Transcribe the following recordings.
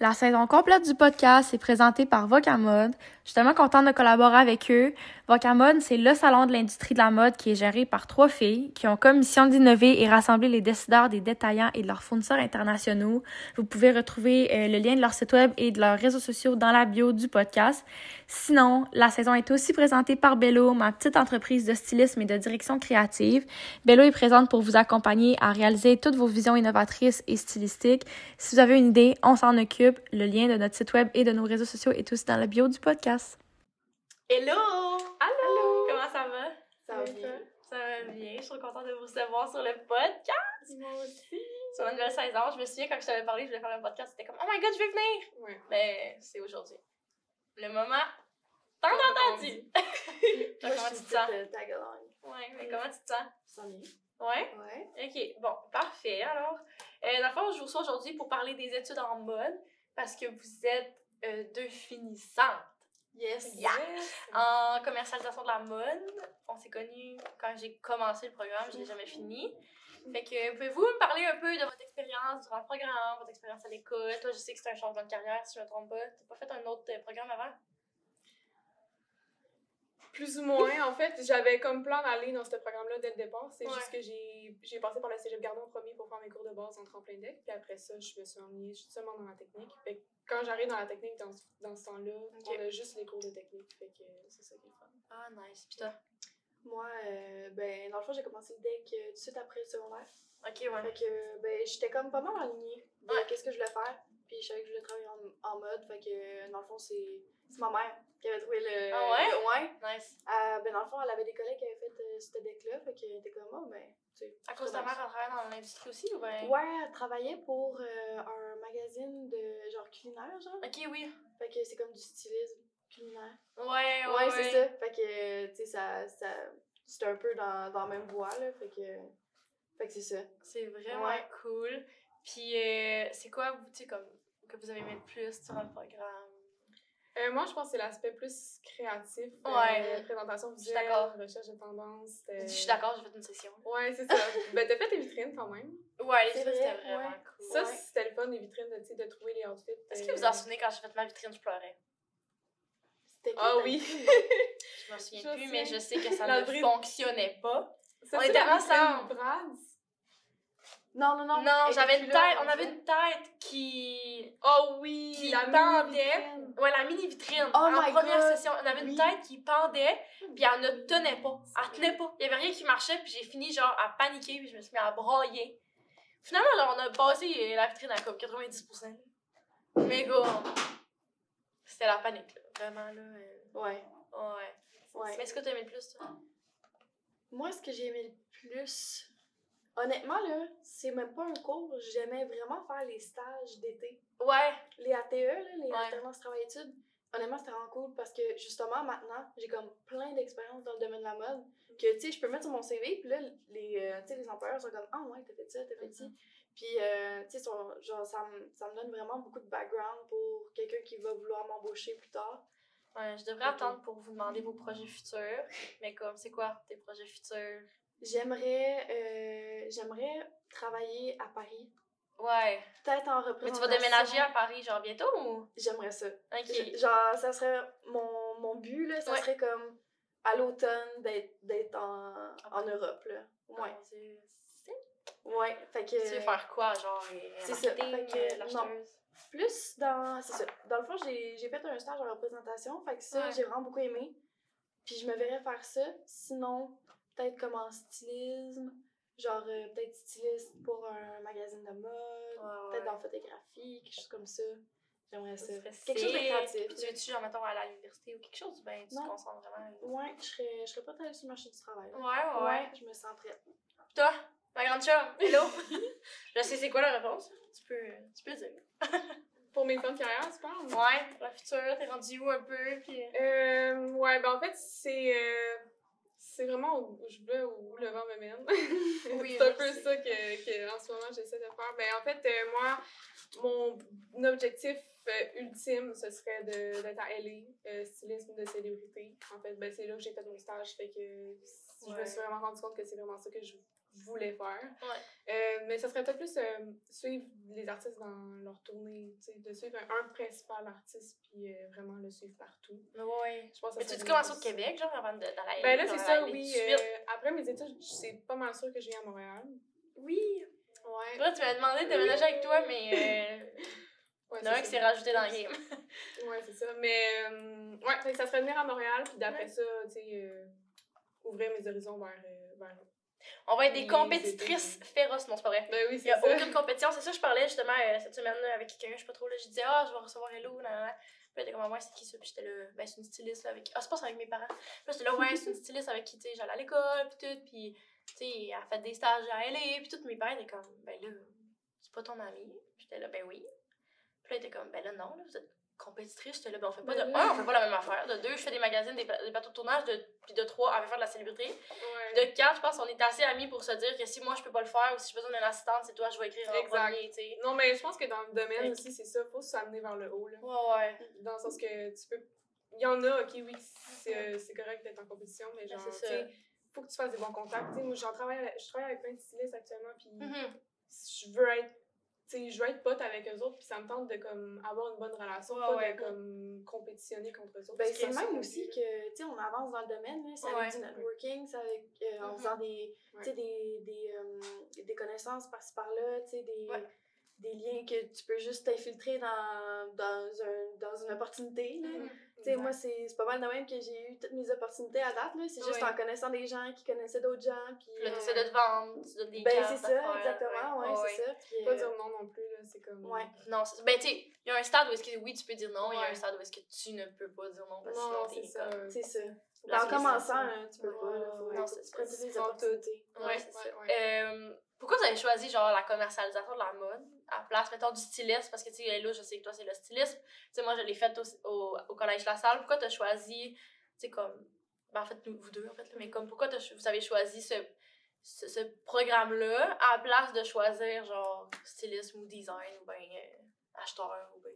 La saison complète du podcast est présentée par Vocamode. Je suis tellement contente de collaborer avec eux. Vocamode, c'est le salon de l'industrie de la mode qui est géré par trois filles qui ont comme mission d'innover et rassembler les décideurs des détaillants et de leurs fournisseurs internationaux. Vous pouvez retrouver euh, le lien de leur site web et de leurs réseaux sociaux dans la bio du podcast. Sinon, la saison est aussi présentée par Bello, ma petite entreprise de stylisme et de direction créative. Bello est présente pour vous accompagner à réaliser toutes vos visions innovatrices et stylistiques. Si vous avez une idée, on s'en occupe. Le lien de notre site web et de nos réseaux sociaux est aussi dans la bio du podcast. Hello! Allô! Comment ça va? Ça va bien. Ça va bien. Je suis trop contente de vous recevoir sur le podcast. Moi aussi. Sur une nouvelle saison. Je me souviens quand je t'avais parlé, je voulais faire un podcast, c'était comme Oh my god, je vais venir! Ouais. Mais c'est aujourd'hui. Le moment tant entendu! Moi, comment je tu te sens? euh, tag along. Ouais, mais comment tu te sens? Ça va bien. Ouais? Ouais. Ok, bon, parfait. Alors, euh, dans le fond, je vous reçois aujourd'hui pour parler des études en mode parce que vous êtes euh, deux finissantes Yes. Yeah. en commercialisation de la mode. On s'est connus quand j'ai commencé le programme, je l'ai jamais fini. Fait que pouvez-vous me parler un peu de votre expérience durant le programme, votre expérience à l'école? Toi, je sais que c'est un changement de carrière, si je me trompe pas. T'as pas fait un autre programme avant? Plus ou moins, en fait, j'avais comme plan d'aller dans ce programme-là dès le départ. C'est Ouais. juste que j'ai j'ai passé par le cégep Gardon premier pour faire mes cours de base en tremplin deck. Puis après ça, je me suis emmenée seulement dans la technique. Fait que quand j'arrive dans la technique, dans, ce- dans ce temps-là, on a juste les cours de technique. Fait que c'est ça qui est fun. Ah, nice. Pis toi? Moi, euh, ben, dans le fond, j'ai commencé le deck euh, tout de suite après le secondaire. Ok, ouais. Fait que, ben, j'étais comme pas mal alignée Ouais. qu'est-ce que je voulais faire. Puis je savais que je voulais travailler en, en mode. Fait que, dans le fond, c'est ma mère qui avait trouvé le. Ah ouais? le- ouais. Nice. Euh, ben, dans le fond, elle avait des collègues qui avaient fait euh, ce deck-là. Fait qu'elle était comme, oh, ben, tu sais. À cause de ta mère, elle travaille dans l'industrie aussi ou ben? Ouais, elle travaillait pour euh, un magazine de genre culinaire, genre. Ok, oui. Fait que c'est comme du stylisme culinaire. Ouais, ouais, Ouais, c'est ça. Fait que, tu sais, ça, ça, c'est un peu dans, dans la même voie, là. Fait que, fait que c'est ça. C'est vraiment Ouais. cool. Puis, euh, c'est quoi, vous, tu sais, comme, que vous avez aimé le plus durant le programme? Euh, moi, je pense que c'est l'aspect plus créatif. euh, Ouais. présentation Je suis visuelle, d'accord. recherche de tendance. euh, Je suis d'accord, j'ai fait une session. Ouais, c'est ça. ben, t'as fait tes vitrines quand même. Ouais, les C'est vitrines, vrai, c'était vraiment ouais. cool. Ça, Ouais. c'était le fun, les vitrines, de, de trouver les outfits. Est-ce euh, que vous en souvenez quand j'ai fait ma vitrine, je pleurais? C'était Ah oui. Je m'en souviens Je plus, sais. mais je sais que ça ne fonctionnait pas. Ça, On était la vitrine ensemble. Brad's? Non, non, non. Non, j'avais une tête, on avait une tête qui. Oh oui! Qui la pendait. Ouais, la mini vitrine. Oh en my première God, session, on avait une oui. tête qui pendait, puis elle ne tenait pas. Elle tenait pas. Il y avait rien qui marchait, puis j'ai fini genre à paniquer, puis je me suis mis à brailler. Finalement, là, on a passé euh, la vitrine à comme 90%. Mais gars, c'était la panique, là. Vraiment, là. euh, Ouais, Ouais. ouais. Mais est-ce que t'as aimé le plus, toi? Moi, ce que j'ai aimé le plus, honnêtement, là, c'est même pas un cours. J'aimais vraiment faire les stages d'été. Ouais. Les ATE, là, les Ouais. alternances travail-études. Honnêtement, c'était vraiment cool parce que justement, maintenant, j'ai comme plein d'expérience dans le domaine de la mode que, tu sais, je peux mettre sur mon CV, puis là, les, euh, sais, les employeurs sont comme, ah ouais, t'as fait ça, t'as fait ci. Puis, euh, tu sais, genre, ça me ça me donne vraiment beaucoup de background pour quelqu'un qui va vouloir m'embaucher plus tard. Ouais, je devrais attendre pour vous demander vos projets futurs. Mais comme, c'est quoi tes projets futurs? J'aimerais euh, j'aimerais travailler à Paris. Ouais. Peut-être en Mais tu représentation. vas déménager à Paris, genre bientôt ou? J'aimerais ça. Ok. Genre, ça serait mon, mon but, là, ça Ouais. serait comme à l'automne d'être en, en Europe, là. Ouais. Ah, Ouais. Fait que. Tu veux faire quoi, genre? C'est ça, fait que, euh? Plus dans. C'est ça. Dans le fond, j'ai j'ai fait un stage en représentation. Fait que ça, Ouais. j'ai vraiment beaucoup aimé. Puis je me verrais faire ça. Sinon, peut-être comme en stylisme. Genre, euh, peut-être styliste pour un magazine de mode. Ouais, Peut-être ouais. en photographie, quelque chose comme ça. J'aimerais ça. Quelque chose de créatif. Puis tu veux-tu, genre, mettons, aller à l'université ou quelque chose? Ben, tu te concentres vraiment. Ouais, je serais, je serais pas allée sur le marché du travail. Ouais, ouais, ouais. je me sens prête. Toi, ma grande chum, hello! je sais c'est quoi la réponse. Tu peux, tu peux dire. Pour mes plans de carrière, tu parles? Ouais, pour la future, t'es rendu où un peu? Puis... Euh, ouais, ben en fait, c'est euh, c'est vraiment où je veux, où le vent me mène. Oui, c'est un peu ça que, que en ce moment j'essaie de faire. Ben en fait, euh, moi, mon objectif euh, ultime, ce serait d'être à LA, euh, stylisme de célébrité. En fait, ben c'est là que j'ai fait mon stage, fait que je me suis vraiment rendu compte que c'est vraiment ça que je voulais faire. Ouais. Euh, mais ça serait peut-être plus euh, suivre les artistes dans leur tournée, de suivre un, un principal artiste puis euh, vraiment le suivre partout. Ouais. Je pense que Mais tu dis commencer au Québec, genre, avant de- d'aller Ben là, c'est ça, oui. après mes études, c'est pas mal sûr que viens à Montréal. Oui. Ouais. Là, tu m'as demandé de déménager avec toi, mais euh, Ouais, c'est qui s'est rajouté dans le game. Ouais, c'est ça. Mais, euh, ouais, ça serait venir à Montréal, puis d'après Ouais. ça, tu sais, euh, ouvrir mes horizons vers. vers... On va être des compétitrices féroces, non, c'est pas vrai. Ben oui, Il c'est n'y a ça. aucune compétition. C'est ça, je parlais justement euh, cette semaine avec quelqu'un, je sais pas trop, là. Je disais, ah, je vais recevoir Hello, nan, nan. Puis elle était comme, Ah, ouais, c'est qui ça? Puis j'étais là, ben, c'est une styliste là, avec. Ah, c'est pas ça avec mes parents. Puis là, j'étais là, ouais, c'est une styliste avec qui, tu sais, j'allais à l'école, puis tout. Puis, tu sais, elle a fait des stages à LA, puis tout. Mes parents étaient comme, ben là, c'est pas ton ami. Puis j'étais là, ben oui. Puis là, elle était comme, ben là, non, là, vous êtes compétitrice. J'étais là, ben on fait pas de Ben un, on fait pas la même affaire. De deux, je fais des magazines, des, des plateaux de tournage. De, puis de trois, elle veut faire de la célébrité. De quatre, je pense qu'on est assez amis pour se dire que si moi je peux pas le faire ou si j'ai besoin d'une assistante, c'est toi, je vais écrire en Exact. premier, tu sais. Non, mais je pense que dans le domaine aussi, c'est ça, faut s'amener vers le haut, là. Ouais, ouais. Dans le sens que tu peux. Il y en a, ok, oui, c'est correct d'être en compétition, mais Ben, genre, c'est tu faut que tu fasses des bons contacts. Tu sais, moi, j'en travaille, je travaille avec plein de stylistes actuellement, puis Mhm. je veux être. Sais, je veux être pote avec eux autres, puis ça me tente de comme avoir une bonne relation, pas ouais. de comme compétitionner contre eux autres. Ben, c'est ça, même aussi que, tu sais, on avance dans le domaine, c'est Ouais. avec du networking, c'est avec, euh, en faisant des, euh, connaissances par-ci par-là, tu sais, des, liens que tu peux juste t'infiltrer dans, dans, un, dans une opportunité, là. Mhm. Tu sais, moi, c'est c'est pas mal de même que j'ai eu toutes mes opportunités à date, là. C'est juste Ouais. en connaissant des gens qui connaissaient d'autres gens, puis... Là, euh, t'essaies de te vendre, tu donnes des ben, c'est ça, exactement, ouais, ouais. c'est ça. Puis, Pas euh, dire non non plus, là, c'est comme. Ouais. Non, ben, tu sais, il y a un stade où est-ce que oui, tu peux dire non, il y a Ouais. un stade où est-ce que tu ne peux pas dire non, parce que sinon t'es ça. comme. c'est ça. Là, En c'est commençant, ça. là, tu peux Ouais, pas, là, ouais, ouais. Non, c'est tu ça, toutes les c'est en tout. opportunités. Ouais, Ouais, c'est ouais, ça. ouais. Euh, pourquoi vous avez choisi, genre, la commercialisation de la mode à la place, mettons, du styliste? Parce que, tu sais, là, je sais que toi, c'est le styliste. Tu sais, moi, je l'ai fait au, au, Collège La Salle. Pourquoi t'as choisi, tu sais, comme. Ben, en fait, vous deux, en fait, là, mais comme, pourquoi vous avez choisi ce, ce, programme-là à la place de choisir, genre, stylisme ou design ou ben acheteur ou ben.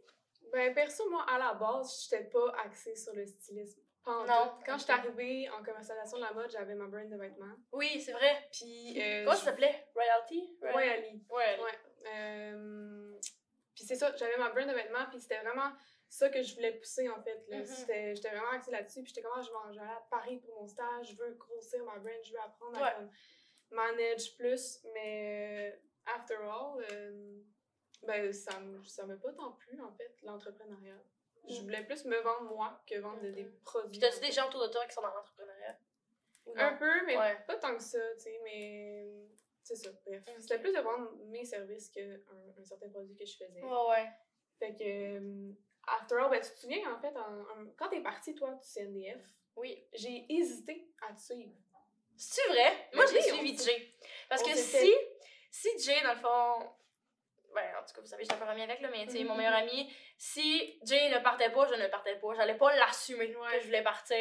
Ben, perso, moi, à la base, j'étais pas axée sur le stylisme. En Non. Quand ok. j'étais arrivée en commercialisation de la mode, j'avais ma brand de vêtements. Oui, c'est vrai. Puis. Euh, Comment ça s'appelait? Royalty? Ali. Ouais, Ouais. Euh, puis c'est ça, j'avais ma brand de vêtements, puis c'était vraiment ça que je voulais pousser, en fait. là. Mhm. C'était- J'étais vraiment axée là-dessus, puis j'étais comme, ah, je vais je aller à Paris pour mon stage, je veux grossir ma brand, je veux apprendre Ouais. à comme, manage plus, mais euh, after all, euh, ben, ça ça m'a pas tant plu, en fait, l'entrepreneuriat. Je Mhm. voulais plus me vendre moi que vendre de- des produits. Puis en des gens autour de toi qui sont dans l'entrepreneuriat? Un peu, mais Ouais. pas tant que ça, tu sais, mais c'est ça, bref. C'était plus de vendre mes services qu'un un certain produit que je faisais. Ouais, ouais. Fait que, euh, after all, ben, tu te souviens, en fait, en, en- quand t'es parti, toi, du CNDF, Oui. j'ai hésité à te suivre. C'est vrai? Moi, je l'ai suivi Jay. Parce que si, si Jay, dans le fond. Ben, en tout cas, vous savez, je suis peu amie avec, là, mais tu sais, mon Mhm. meilleur ami, si Jay ne partait pas, je ne partais pas. J'allais pas l'assumer Ouais. que je voulais partir.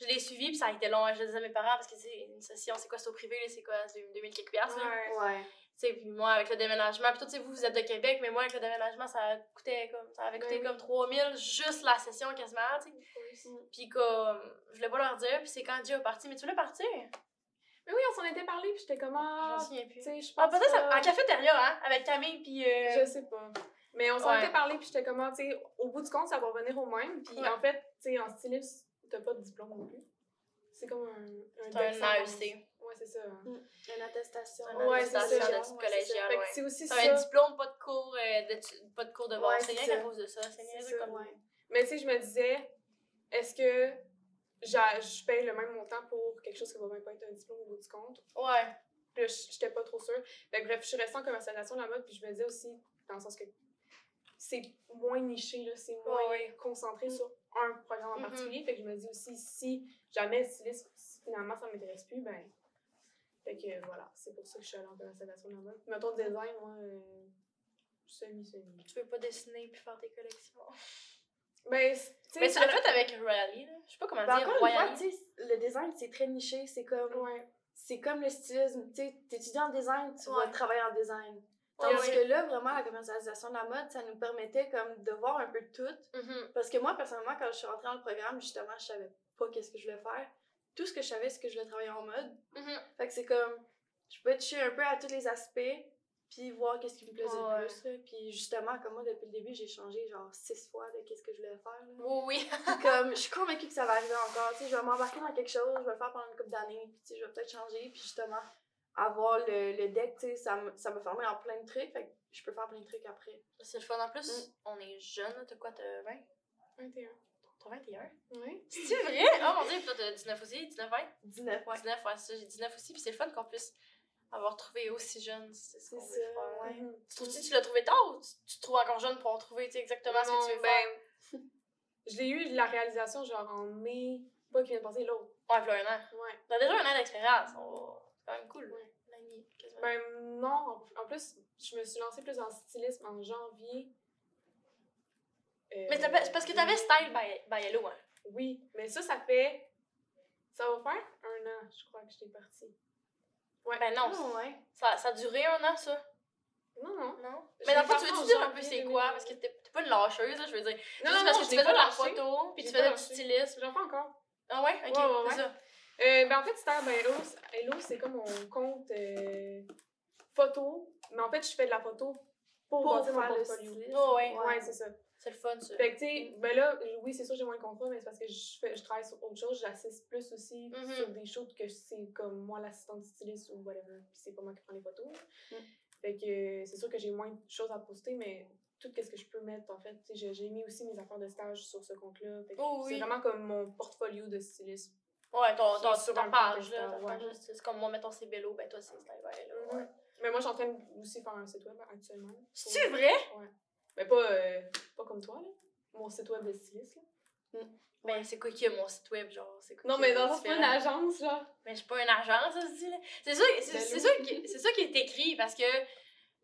Je l'ai suivi, puis ça a été long. Je le disais à mes parents, parce que, tu sais, une session, c'est quoi, c'est au privé, là, c'est quoi, c'est 2000 quelques piastres, là. Ouais. Ouais. Tu sais, puis moi, avec le déménagement, puis sais, vous, vous êtes de Québec, mais moi, avec le déménagement, ça coûtait comme, ça avait Ben coûté oui. comme 3000 juste la session quasiment, tu sais. Puis comme, je voulais pas leur dire, puis c'est quand Jay est parti, mais tu voulais partir? Mais oui, on s'en était parlé, puis j'étais comme, Je ah, m'en souviens plus. je Ah, peut-être pas- en cafétéria, hein, avec Camille, puis. euh, Je sais pas. Mais on s'en Ouais. était parlé, puis j'étais comme, ah, tu sais, au bout du compte, ça va revenir au même. Puis Ouais. en fait, tu sais, en styliste, t'as pas de diplôme non plus. C'est comme un. C'est un deck sans AEC. Ouais, c'est ça. Une attestation. Un Ouais, c'est attestation ça. de Ouais, type c'est ça. c'est aussi Ça ça. un diplôme, pas de cours euh, de, pas de cours de. Ouais, c'est c'est rien qu'à ça. cause de ça. C'est C'est ça, comme. ouais. Mais tu sais, je me disais, est-ce que je paye le même montant pour quelque chose qui va même pas être un diplôme au bout du compte? Ouais. Puis j'étais pas trop sûre. Fait que bref, je suis restée en commercialisation de la mode, puis je me disais aussi, dans le sens que c'est moins niché, là, c'est moins Ouais, concentré Mm. sur un programme en Mhm. particulier. Fait que je me dis aussi, si jamais si finalement ça m'intéresse plus, ben. Fait que voilà, c'est pour ça que je suis allée en mode. Puis mettons, design, moi, euh, semi-semi. Tu veux pas dessiner puis faire tes collections? Ben, c- tu sais, Mais tu l'as fait avec Royally, là. Je sais pas comment Ben, dire. encore une fois, Royally. tu sais, le design, c'est très niché. C'est comme, Ouais. c'est comme le stylisme. Tu sais, t'étudies en design, tu Ouais. vas travailler en design. Ouais, Tandis ouais. que là, vraiment, la commercialisation de la mode, ça nous permettait comme de voir un peu tout. Mhm. Parce que moi, personnellement, quand je suis rentrée dans le programme, justement, je savais pas qu'est-ce que je voulais faire. Tout ce que je savais, c'est que je voulais travailler en mode. Mhm. Fait que c'est comme, je pouvais toucher un peu à tous les aspects, puis voir qu'est-ce qui me plaisait Ouais. le plus. là. Puis justement, comme moi, depuis le début, j'ai changé genre six fois de qu'est-ce que je voulais faire. là. Oui, oui. Comme, je suis convaincue que ça va arriver encore. Tu sais, je vais m'embarquer dans quelque chose, je vais le faire pendant une couple d'années, puis tu sais, je vais peut-être changer. Puis justement, avoir le, le deck, tu sais, ça me, ça me formait en plein de trucs. Fait que je peux faire plein de trucs après. C'est le fun. En plus, on est jeunes. T'as quoi, t'as 20? 21. T'as 21? Oui. C'est vrai? Oh mon dieu, toi t'as 19 aussi? 19, 20? 19, ouais. 19, ouais, c'est ça, j'ai 19 aussi. Puis c'est le fun qu'on puisse avoir trouvé aussi jeune. C'est ce C'est qu'on veut faire. ouais. Mhm. Tu trouves-tu que tu l'as trouvé tard ou tu, tu te trouves encore jeune pour trouver tu sais, exactement ce que tu veux faire? ben, je l'ai eu la réalisation genre en mai, pas qui vient de passer, l'autre. Ouais, puis là, un an. Ouais. T'as déjà un an d'expérience. Oh, quand même cool. Ouais. Quasiment. Ben non, en, en plus, je me suis lancée plus dans le stylisme en janvier. Euh, Mais c'est parce que t'avais Style by, by Hello, hein? Oui, mais ça, ça fait. Ça va faire un an, je crois, que j'étais partie. Ben non, Ah, ouais. ça, ça a duré un an, ça. Non, non. Non? Mais dans l'ai le fond, tu veux-tu en dire un peu c'est quoi? 2020. Parce que t'es t'es pas une lâcheuse, là, je veux dire. Non, non, parce non, que je tu faisais pas de la photo, puis tu faisais du stylisme. J'en fais encore. Ah ouais? Ok, Ouais, ouais, c'est ouais. ça. Euh, ben en fait, Star, Hello, Hello c'est comme mon compte euh, photo. Mais en fait, je fais de la photo pour, Pour bâtir mon portfolio. Oh, ouais. Ouais, c'est ça. C'est le fun, ça. Fait que, tu sais, ben là, oui, c'est sûr, j'ai moins de contrat, mais c'est parce que je, fais, je travaille sur autre chose. J'assiste plus aussi Mhm. sur des shoots que c'est comme moi, l'assistante styliste ou whatever. Puis c'est pas moi qui prends les photos. Mm. Fait que euh, c'est sûr que j'ai moins de choses à poster, mais tout ce que je peux mettre, en fait, j'ai- mis aussi mes affaires de stage sur ce compte-là. Oh, c'est oui. vraiment comme mon portfolio de styliste. Ouais, ton, ton, sur ta page, là. Ouais. C'est comme moi, mettons, c'est Bello, ben toi, c'est by Hello. Ouais. Mais moi, je suis en train de aussi faire un site web actuellement. C'est vrai? Ouais. Mais pas, euh, pas comme toi, là. Mon site web de styliste, là. Ben, c'est quoi qui a mon site web, genre? C'est quoi Non, mais c'est pas une agence, genre. Mais je suis pas une agence, ça se dit, là. C'est ça, c'est, Ben c'est oui. ça, qui, c'est ça qui est écrit, parce que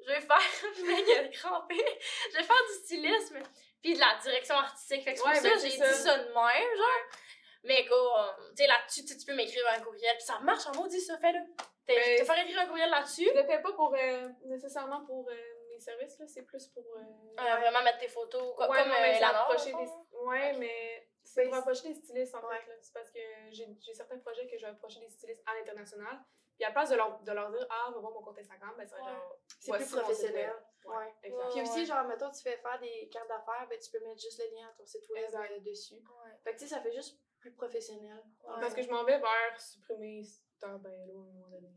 je vais faire, crampé, je vais faire du stylisme, puis de la direction artistique. Fait que c'est Ouais, pour ben, ça que c'est j'ai dit ça de même, genre. Mais quoi, tu sais, là-dessus, tu peux m'écrire un courriel, puis ça marche en maudit, ça, fais-le. Ben, Te faire écrire un courriel là-dessus, Je le fais pas pour, euh, nécessairement pour euh, mes services, là. C'est plus pour. Euh... euh, vraiment mettre tes photos, quoi, ouais, comme non, euh, mais c'est la Nord, approcher dans le des... Ouais, mais c'est pour Ben, approcher des stylistes, en Ouais. fait, là. C'est parce que j'ai j'ai certains projets que je vais approcher des stylistes à l'international. Puis à la place de leur, de leur dire, ah, va voir mon compte Instagram, ben, ça va Ouais. genre. C'est plus professionnel. Ouais, Ouais. exact. Puis aussi, genre, mettons, tu fais faire des cartes d'affaires, ben, tu peux mettre juste le lien à ton site web dessus. Ouais. Fait que, tu sais, ça fait juste plus professionnel. Ouais. Parce que je m'en vais vers supprimer Star by Hello à un moment donné.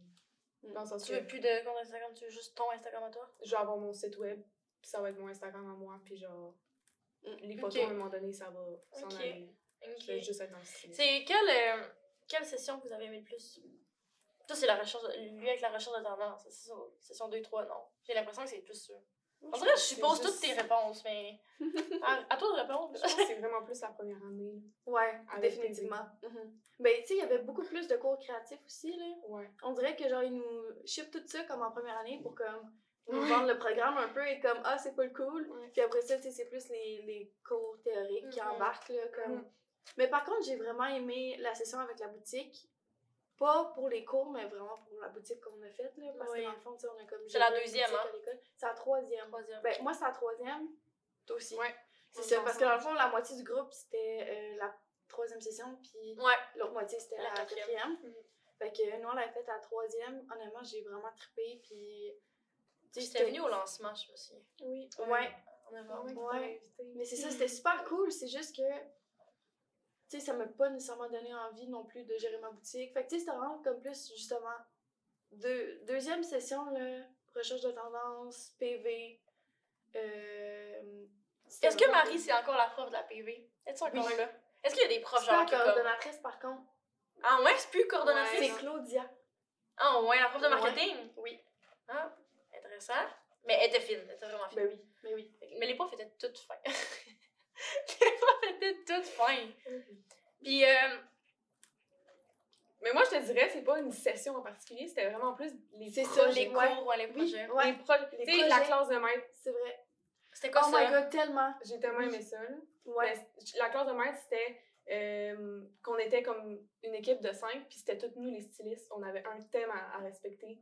Mm. Dans le sens Tu que veux plus de compte Instagram, tu veux juste ton Instagram à toi? je vais avoir mon site web, puis ça va être mon Instagram à moi, puis genre, Mm. les photos à un moment donné, ça va s'en aller. Je vais juste être dans le style. C'est quelle, euh, quelle session que vous avez aimé le plus? Ça, c'est la recherche, lui avec la recherche de tendance. C'est ça, session 2-3, non. J'ai l'impression que c'est plus ça. On dirait que je suppose juste- toutes tes réponses, mais. à, à toi de répondre. Je pense que c'est vraiment plus la première année. Ouais, définitivement. Mhm. Ben, tu sais, il y avait beaucoup plus de cours créatifs aussi, là. Ouais. On dirait que, genre, ils nous ship tout ça comme en première année pour, comme, nous vendre le programme un peu et comme, ah, c'est pas le cool. Ouais. Puis après ça, tu sais, c'est plus les, les cours théoriques qui Mhm. embarquent, là, comme... Mhm. Mais par contre, j'ai vraiment aimé la session avec la boutique. Pas pour les cours, mais vraiment pour la boutique qu'on a faite, là. Parce Oui. que dans le fond, tu sais, on a comme... C'est la deuxième, hein? C'est la troisième. Troisième. Ben, moi, c'est la troisième. Toi aussi. Ouais. C'est On ça, parce que dans le fond, la moitié du groupe, c'était euh, la troisième session, puis Ouais. l'autre moitié, c'était La la, quatrième. Mhm. Fait que nous, on l'avait fait à la troisième. Honnêtement, j'ai vraiment trippé, puis... J'étais venue au lancement, je me souviens. Oui. Ouais. En novembre. Ouais. Mais c'est ça, c'était super cool. C'est juste que, tu sais, ça m'a pas nécessairement donné envie non plus de gérer ma boutique. Fait que, tu sais, c'était vraiment comme plus, justement, deux, deuxième session, là, recherche de tendance, PV. Euh, Est-ce que Marie, c'est encore la prof de la PV? Est-ce encore Oui. là? Est-ce qu'il y a des profs C'est genre qui comme. coordonnatrice, par contre. Ah ouais, c'est plus coordonnatrice? C'est Claudia. Ah ouais, la prof de Ouais. marketing? Oui. Ah, intéressant. Mais elle était fine, elle était vraiment fine. Ben oui, ben oui. Mais les profs étaient toutes fins. les profs étaient toutes fins. Puis, euh, Mais moi, je te dirais, c'est pas une session en particulier, c'était vraiment plus les C'est ça, projets. les cours, ouais, les Oui, projets. ouais. Les projets. Les la classe de maître, C'est vrai. C'était quoi Oh ça? my god, tellement. j'ai tellement aimé ça. là. Ouais. Mais la classe de maître, c'était euh, qu'on était comme une équipe de cinq, puis c'était toutes nous les stylistes. On avait un thème à, à respecter.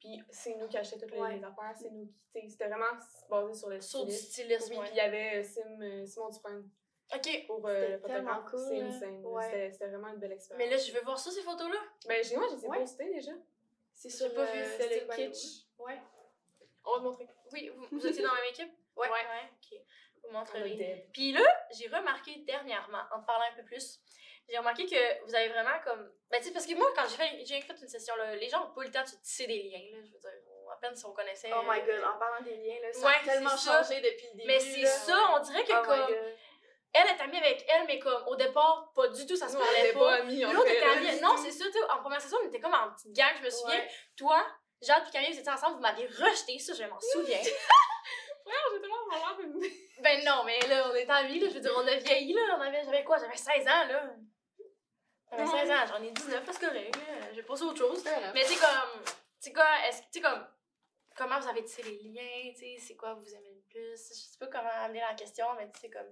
Puis c'est nous qui achetaient toutes les, Ouais. les affaires, c'est nous qui. tu sais, C'était vraiment basé sur le Sur du stylisme. stylisme, Oui, puis il y avait euh, Sim, euh, Simon Dufresne Ok. pour euh, C'était le tellement photographe. cool, C'est là. insane. Ouais. C'était- vraiment une belle expérience. Mais là, je veux voir ça, ces photos-là. Ben, j'ai moi, je les ai Ouais. postées déjà. C'est J'ai sur pas euh, vu, le kitsch. Ouais. On va te montrer. Oui, vous, vous étiez dans la même équipe? Ouais. Ouais, ouais, ok. Vous montrerez. Puis là, j'ai remarqué dernièrement, en te parlant un peu plus, j'ai remarqué que vous avez vraiment comme. Ben, tu sais, parce que moi, quand j'ai fait, j'ai fait une session, là, les gens ont pas eu le temps de se tisser des liens, là. Je veux dire, à peine si on connaissait. Oh my god, en parlant des liens, là, ça Ouais, a tellement ça. changé depuis le début. Mais c'est ça, on dirait que Oh comme. Elle est amie avec elle, mais comme au départ, pas du tout, ça se parlait pas. pas amis, en L'autre était amie. Non, c'est ça, tu en première session, on était comme en petite gang, je me souviens. Ouais. Toi, Jade et Camille, vous étiez ensemble, vous m'aviez rejeté, ça, je m'en souviens. Ouais, j'ai tellement d'une. ben non, mais là, on est amis, là, je veux dire, on a vieilli, là, on avait, j'avais quoi, j'avais 16 ans, là. J'avais 16 ans, j'en ai 19, là, c'est correct, j'ai passé autre chose. Mais tu sais, comme, tu quoi, est-ce que, tu comme, comment vous avez tissé les liens, tu sais, c'est quoi vous aimez le plus, je sais pas comment amener la question, mais tu sais, comme,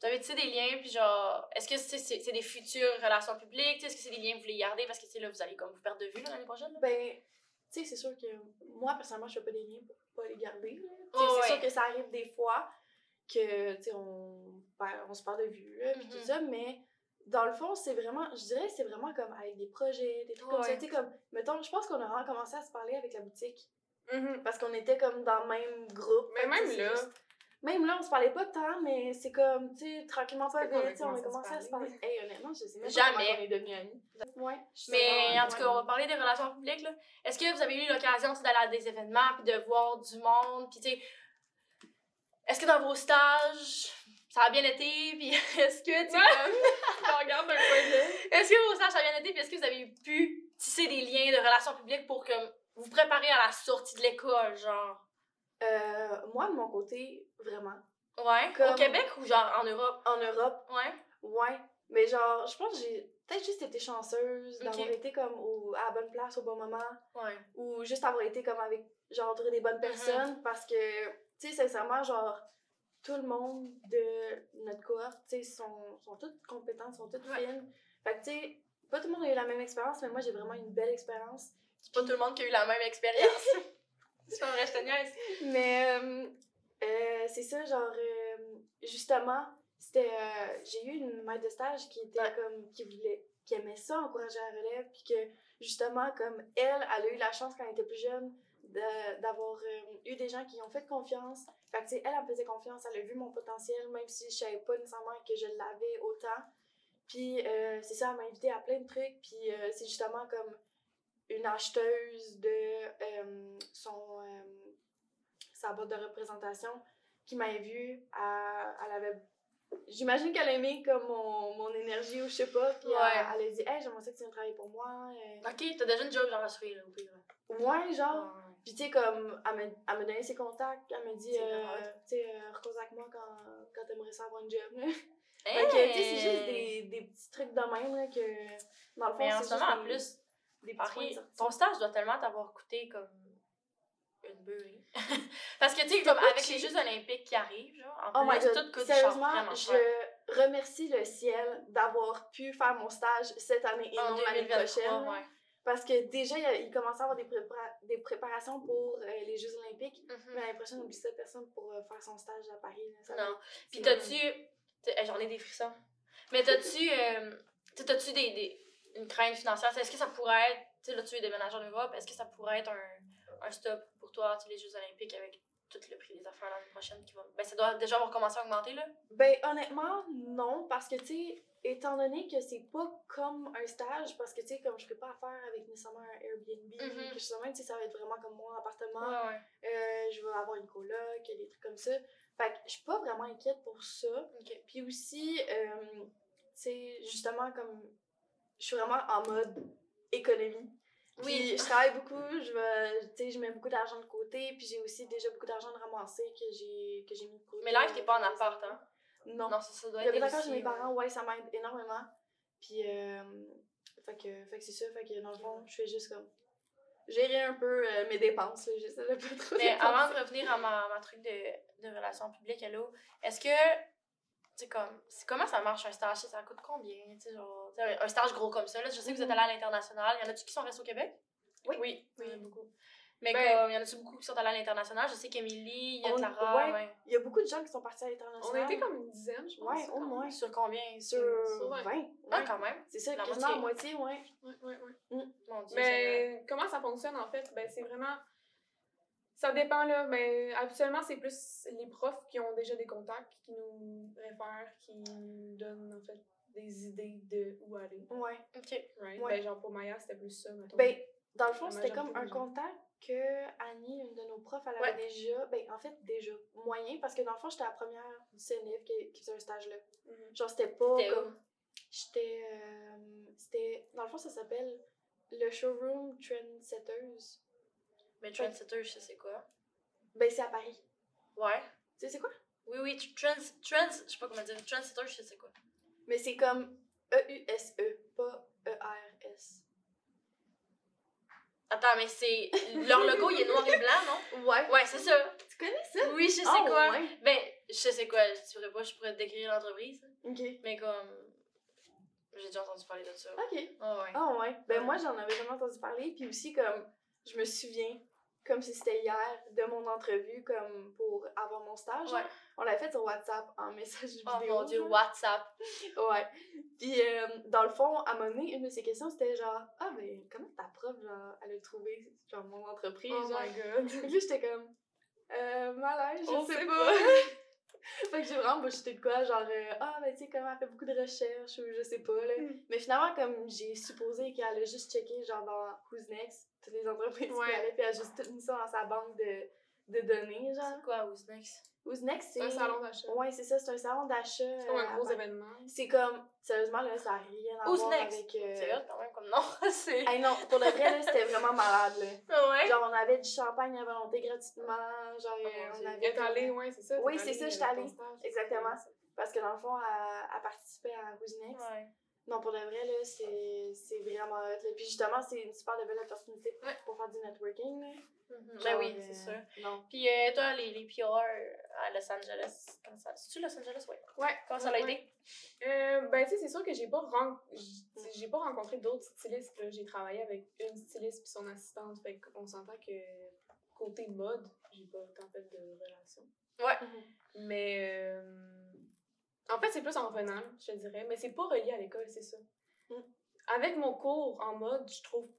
vous avez tissé des liens, puis genre, est-ce que c'est, c'est, c'est des futures relations publiques, tu sais, est-ce que c'est des liens que vous voulez garder, parce que, tu sais, là, vous allez comme vous perdre de vue, là, l'année prochaine, là? Ben, tu sais, c'est sûr que moi, personnellement, je fais pas des liens pour pas les garder. Oh, c'est ouais. sûr que ça arrive des fois que, tu sais, on, on se perd de vue, là, puis Mhm. tout ça, mais dans le fond, c'est vraiment, je dirais, c'est vraiment comme avec des projets, des trucs comme ça. Ouais. Tu sais, comme, mettons, je pense qu'on a vraiment commencé à se parler avec la boutique Mhm. parce qu'on était comme dans le même groupe. Mais même là. juste- Même là, on se parlait pas tant, mais c'est comme, tu sais, tranquillement pas vite, tu sais, on a commencé à se parler. parler. Hey, honnêtement, je sais même pas Jamais. comment on est devenus amis. Ouais. Mais en tout cas, on va parler des relations publiques. là. Est-ce que vous avez eu l'occasion d'aller à des événements puis de voir du monde? Puis, tu sais, est-ce que dans vos stages, ça a bien été? Puis, est-ce que, tu sais, comme- regarde de l'œil. est-ce que vos stages, ça a bien été? Puis, est-ce que vous avez pu tisser des liens de relations publiques pour que vous préparer à la sortie de l'école, genre? Euh, moi, de mon côté, vraiment. Ouais. Au Comme- Québec ou genre en Europe? En Europe, Ouais. ouais. Mais genre, je pense que j'ai peut-être juste été chanceuse d'avoir été comme au- à la bonne place au bon moment Ouais. ou juste avoir été comme avec, genre, des bonnes personnes parce que, tu sais, sincèrement, genre, tout le monde de notre cohorte, tu sais, sont, sont toutes compétentes, sont toutes Ouais. fines. Fait que, tu sais, pas tout le monde a eu la même expérience, mais moi, j'ai vraiment une belle expérience. C'est pas tout le monde qui a eu la même expérience. c'est pas vrai, je te niaise. Mais euh, euh, c'est ça, genre, euh, justement, c'était. euh, j'ai eu une maître de stage qui était Ouais. comme. qui voulait. qui aimait ça, encourager la relève, puis que, justement, comme elle, elle a eu la chance quand elle était plus jeune d'avoir euh, eu des gens qui ont fait confiance. Fait que, elle, elle me faisait confiance, elle a vu mon potentiel, même si je savais pas nécessairement que je l'avais autant. Puis, euh, c'est ça, elle m'a invité à plein de trucs, puis euh, c'est justement comme une acheteuse de euh, son. sa boîte de représentation qui m'avait vue, elle, elle avait. J'imagine qu'elle aimait comme mon, mon énergie ou je sais pas, puis Ouais. elle, elle a dit Hey, j'aimerais ça que tu viennes travailler pour moi. Ok, t'as déjà une job, genre, à là, au pire. Ouais, genre. Puis tu sais, comme, elle m'a elle m'a donné ses contacts, elle m'a dit, euh, tu sais, euh, recontacte-moi quand, quand t'aimerais ça avoir une job. là. Fait que, tu sais, c'est juste des, des petits trucs de même, là, que, dans le fond, Mais en c'est ce moment, en plus, des petits de ton stage doit tellement t'avoir coûté comme une beurrée. Parce que, tu sais, comme avec les. Jeux Olympiques qui arrivent, genre, Oh en my plus, god, tout coûte sérieusement, cher. je remercie le ciel d'avoir pu faire mon stage cette année et En non l'année 2023, prochaine. ouais. Parce que déjà, il, commençait à avoir des, prépara- des préparations pour euh, les Jeux Olympiques. Mhm. Mais l'année prochaine, oublie ça, personne pour euh, faire son stage à Paris. là, Non. Puis t'as-tu. t'as- J'en ai des frissons. Mais t'as-tu. euh, t'as-tu des, des, une crainte financière? Est-ce que ça pourrait être. Tu sais, là, tu es déménagé en Europe. Est-ce que ça pourrait être un, un stop pour toi, les Jeux Olympiques avec tout le prix des affaires l'année prochaine qui va. Ben, ça doit déjà avoir commencé à augmenter, là? Ben, honnêtement, non, parce que, tu sais, étant donné que c'est pas comme un stage, parce que, tu sais, comme je peux pas affaire avec nécessairement un Airbnb, quelque chose de même, tu sais, ça va être vraiment comme mon appartement, ouais. euh, je vais avoir une coloc, des trucs comme ça. Fait que je suis pas vraiment inquiète pour ça. Puis aussi, euh, tu sais, justement, comme, je suis vraiment en mode économie. Puis Oui. je travaille beaucoup, je vais, sais, je mets beaucoup d'argent de côté, puis j'ai aussi déjà beaucoup d'argent de ramasser que j'ai que j'ai mis de côté. Mais là, t'es pas en appart, hein? Non. Non, ça, ça doit être. d'accord aussi, chez mes parents, ouais, ça m'aide énormément. Puis, euh, fait que, fait que c'est ça, fait que dans le fond, je fais juste comme gérer un peu euh, mes dépenses, j'essaie de pas trop Mais avant de revenir à ma, ma truc de, de relations publiques, hello, est-ce que, tu sais, comme, c'est- comment ça marche un stage? Ça coûte combien? Tu sais, genre, un stage gros comme ça, là, je sais que vous êtes allé à l'international. Y en a-tu qui sont restés au Québec? Oui. Oui, Oui. oui, beaucoup. Mais Ben- comme, il y en a-tu beaucoup qui sont allés à l'international? Je sais qu'Émilie, il y a On- Clara, ouais. ouais. Il y a beaucoup de gens qui sont partis à On l'international. a été comme une dizaine, je pense. Ouais, au moins. même. Sur combien? Sur Sur 20. vingt. Ah, ouais. quand même. C'est ça, La quasiment la moitié, ouais. Ouais, ouais, ouais. Mon Dieu. Mais comment ça fonctionne en fait? Ben, c'est vraiment. Ça dépend là. Mais habituellement, c'est plus les profs qui ont déjà des contacts, qui nous réfèrent, qui nous donnent en fait des idées de où aller. Ouais. Ok. Right? Ouais. Ben, genre pour Maya, c'était plus ça. mettons. Ben, dans le fond, c'était comme un contact que Annie, une de nos profs, elle avait Ouais. déjà. Ben, en fait, déjà moyen, parce que dans le fond, j'étais la première du CNF qui, qui faisait un stage là. Mhm. Genre, c'était pas comme. J'étais. euh, c'était. Dans le fond, ça s'appelle le showroom Trendsetters. Mais Trendsetter, je sais c'est quoi? Ben, c'est à Paris. Ouais. Tu sais, c'est quoi? Oui, oui, Trends, Trends, je sais pas comment dire. Trendsetter, je sais c'est quoi. Mais c'est comme E-U-S-E, pas E E-R-S. Attends, mais c'est. Leur logo, il est noir et blanc, non? Ouais. Ouais, c'est ça. Tu connais ça? Oui, je sais Ah, quoi. ouais. Ben, je sais quoi. Je pourrais pas, je pourrais te décrire l'entreprise. Ok. Mais comme. J'ai déjà entendu parler de ça. Ok. Ah ouais. Ah ouais. Ben Ouais. moi, j'en avais jamais entendu parler. Puis aussi, comme, je me souviens, comme si c'était hier, de mon entrevue, comme pour avoir mon stage. Ouais. On l'avait fait sur WhatsApp en message vidéo. Oh mon dieu. WhatsApp. Ouais. Puis, euh, dans le fond, à un moment donné, une de ses questions, c'était genre, ah, ben, comment ta prof, genre, elle a trouvé, genre, mon entreprise, Oh genre? my god. Puis j'étais comme, euh, malaise, je On sais pas. pas. fait que j'ai vraiment bullshité de quoi, genre, euh, ah, ben, tu sais, comment elle fait beaucoup de recherches, ou je sais pas, là. Mm. Mais finalement, comme j'ai supposé qu'elle a juste checké, genre, dans Who's Next, toutes les entreprises Ouais. qu'elle avait, puis elle a juste tout mis ça dans sa banque de, de données, genre. C'est quoi, Who's Next? Who's Next, c'est. Un salon d'achat. Ouais, c'est ça, c'est un salon d'achat. C'est comme euh, un gros à- événement. C'est comme, sérieusement, là, ça n'a rien à Who's voir Next? avec. euh, C'est quand même comme nom. c'est. Hey, non, pour le vrai, c'était vraiment malade, là. Ouais. Genre, on avait du champagne à volonté gratuitement. Genre, Oh mon on avait. Il est allé, ouais, c'est ça. Oui, c'est ça, j'étais allée. Exactement. Parce que dans le fond, elle, elle participait à Next. Ouais. Non, pour le vrai, là, c'est vraiment hot. Puis justement, c'est une super belle opportunité pour, Ouais. pour faire du networking. Là. Ben Genre, oui, euh, c'est sûr. Non. Puis euh, toi, les, les PR à Los Angeles, comment ça... C'est-tu Los Angeles? Ouais. Ouais. Comment ça ouais, l'a ouais. été? Euh, ben, tu sais, c'est sûr que j'ai pas, ren- j'ai pas rencontré d'autres stylistes. là. J'ai travaillé avec une styliste puis son assistante. Fait qu'on s'entend que côté mode, j'ai pas tant fait de relation. Mhm. Mais euh, en fait, c'est plus en venant, je dirais. Mais c'est pas relié à l'école, c'est ça. Mm. Avec mon cours en mode, je trouve.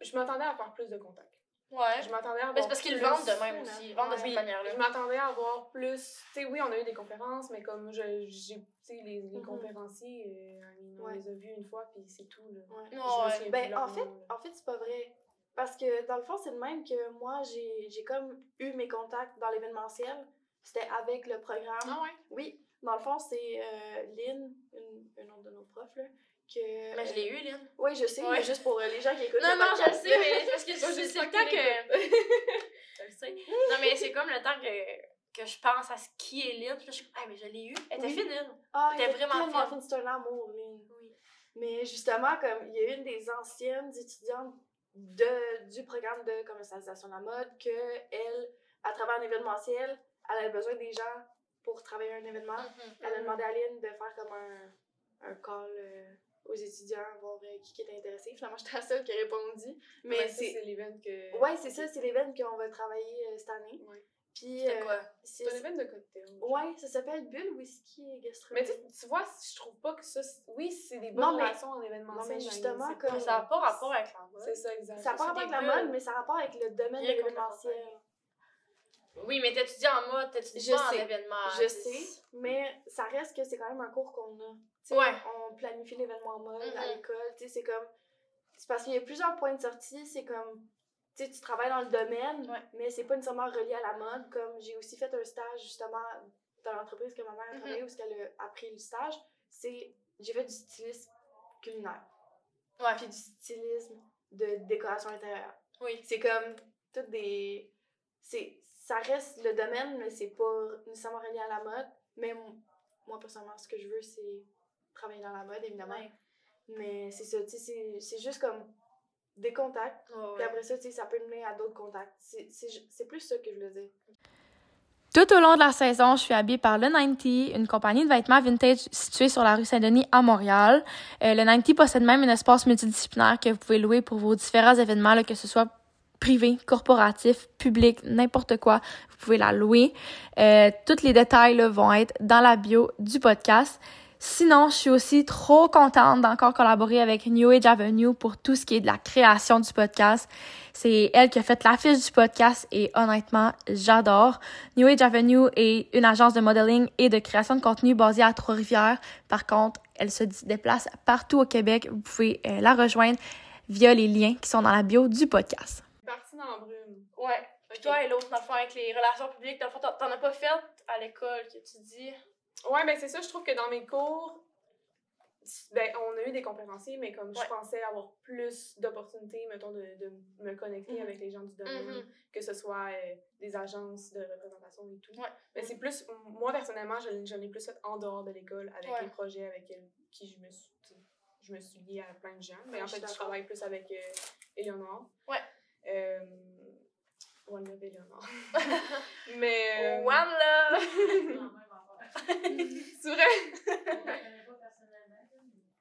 Je m'attendais à avoir plus de contacts. Ouais. Je m'attendais à avoir. Ben, c'est parce qu'ils vendent de même aussi. Ils vendent de cette manière-là. Je m'attendais à avoir plus. Tu sais, oui, on a eu des conférences, mais comme je, j'ai. Tu sais, les, les Mhm. conférenciers, euh, on Ouais. les a vus une fois, puis c'est tout, là. Ouais. Je me Ouais. souviens plus Ben, en fait, en fait c'est pas vrai. Parce que dans le fond, c'est le même que moi, j'ai j'ai comme eu mes contacts dans l'événementiel. C'était avec le programme. Ah ouais? Oui, dans le fond, c'est euh, Lynn, une, une autre de nos profs, là, que... Mais je l'ai eu, Lynn. Oui, je sais, Ouais. mais juste pour euh, les gens qui écoutent Non, le non, je podcast, sais, mais parce que c'est le temps que. je le sais. Non, mais c'est comme le temps que, que je pense à ce qui est Lynn. Puis je suis comme, ah, mais je l'ai eu. Elle était Oui. fine, Lynn. Ah, elle vraiment vraiment fine. fine, c'est un amour, Lynn. Oui. Mais justement, comme il y a une des anciennes étudiantes de, du programme de commercialisation de la mode, que elle, à travers un événementiel, elle avait besoin des gens pour travailler un événement. Mhm. Elle a demandé à Lynn de faire comme un, un call euh, aux étudiants, voir euh, qui, qui était intéressé. Finalement, j'étais la seule qui a répondu. Mais Ouais, c'est. c'est l'event que. Ouais, c'est ça, c'est l'événement qu'on va travailler euh, cette année. Ouais. Puis. C'était euh, quoi? c'est- C'est un event de cocktail. Ouais, ça s'appelle Bulle Whisky et Mais Gastronomie. tu, vois, je trouve pas que ça. c'est- Oui, c'est des bonnes Non, mais- relations en événementiel. non, mais justement, c'est comme- Mais ça n'a pas rapport avec la mode. C'est ça, exact. ça n'a pas c'est rapport avec la bulles. mode, mais ça a rapport avec le domaine de l'événementiel. Oui, mais t'étudies en mode, t'étudies pas en événement. Je c'est- sais, mais ça reste que c'est quand même un cours qu'on a. Ouais. On planifie l'événement en mode à Mhm. l'école. Tu sais, c'est comme. C'est parce qu'il y a plusieurs points de sortie. C'est comme. Tu sais, tu travailles dans le domaine, Ouais. mais c'est pas nécessairement relié à la mode. Comme j'ai aussi fait un stage justement dans l'entreprise que ma mère a Mhm. travaillé, où ce qu'elle a appris le stage. C'est. J'ai fait du stylisme culinaire. Ouais. Puis du stylisme de décoration intérieure. Oui. C'est comme toutes des. C'est, ça reste le domaine, mais c'est pas nécessairement relié à la mode. Mais moi, personnellement, ce que je veux, c'est travailler dans la mode, évidemment. Ouais. Mais c'est ça, tu sais, c'est, c'est juste comme des contacts. Ouais, Puis après ça, tu sais, ça peut mener à d'autres contacts. C'est, c'est, ju- c'est plus ça que je voulais dire. Tout au long de la saison, je suis habillée par le 90, une compagnie de vêtements vintage située sur la rue Saint-Denis à Montréal. Euh, le 90 possède même un espace multidisciplinaire que vous pouvez louer pour vos différents événements, là, que ce soit privé, corporatif, public, n'importe quoi. Vous pouvez la louer. Euh, tous les détails là, vont être dans la bio du podcast. Sinon, je suis aussi trop contente d'encore collaborer avec New Age Avenue pour tout ce qui est de la création du podcast. C'est elle qui a fait l'affiche du podcast et honnêtement, j'adore. New Age Avenue est une agence de modeling et de création de contenu basée à Trois-Rivières. Par contre, elle se déplace partout au Québec. Vous pouvez euh, la rejoindre via les liens qui sont dans la bio du podcast. Partie dans la brume. Ouais. Toi et l'autre, dans le fond, avec les relations publiques, dans le t'en as pas fait à l'école que tu dis? Ouais, ben c'est ça, je trouve que dans mes cours, ben, on a eu des conférenciers, mais comme Ouais. je pensais avoir plus d'opportunités, mettons, de, de me connecter Mhm. avec les gens du domaine, Mhm. que ce soit euh, des agences de représentation et tout. Ouais. Mais c'est plus, moi personnellement, je, je l'ai plus fait en dehors de l'école, avec Ouais. les projets avec euh, qui je me suis, je me suis liée à plein de gens. Mais en fait, je travaille plus avec euh, Éléonore. Ouais. Euh, One Love Éléonore. mais. euh, One love! C'est vrai?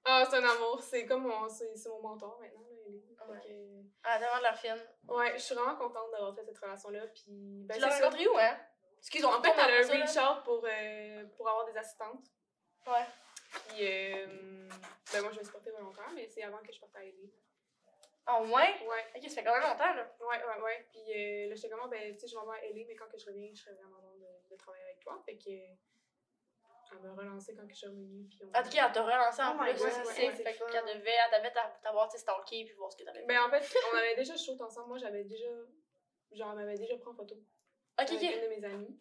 Ah, c'est un amour. C'est comme mon, c'est, c'est mon mentor maintenant, là, Ouais. que- Ah, tellement de la fine. ouais, je suis vraiment contente d'avoir fait cette relation-là. Puis, ben, tu l'as c'est ça. rencontré où, hein? Excuse-moi, En fait, elle a reach out pour, euh, pour avoir des assistantes. Ouais. Puis, euh, ben, moi, je me suis portée volontaire, mais c'est avant que je parte à Ellie. Ah, ouais? Ouais, Ok, ça fait quand même longtemps, là. ouais, ouais, ouais. Puis, euh, là, j'étais comme, ben, tu sais, je m'en vais à Ellie, mais quand que je reviens, je serais vraiment bonne de, de travailler avec toi. Fait que, elle m'a relancé quand je suis revenue. Puis, on... En tout cas, elle t'a relancé en Oh my plus, God, c'est ouais, Fait c'est fun. qu'elle devait, elle devait t'a- t'avoir, stalké puis voir ce que t'avais fait. Ben, en fait, on avait déjà shoot ensemble. Moi, j'avais déjà. Genre, elle m'avait déjà pris en photo. Ok, avec ok. une de mes amies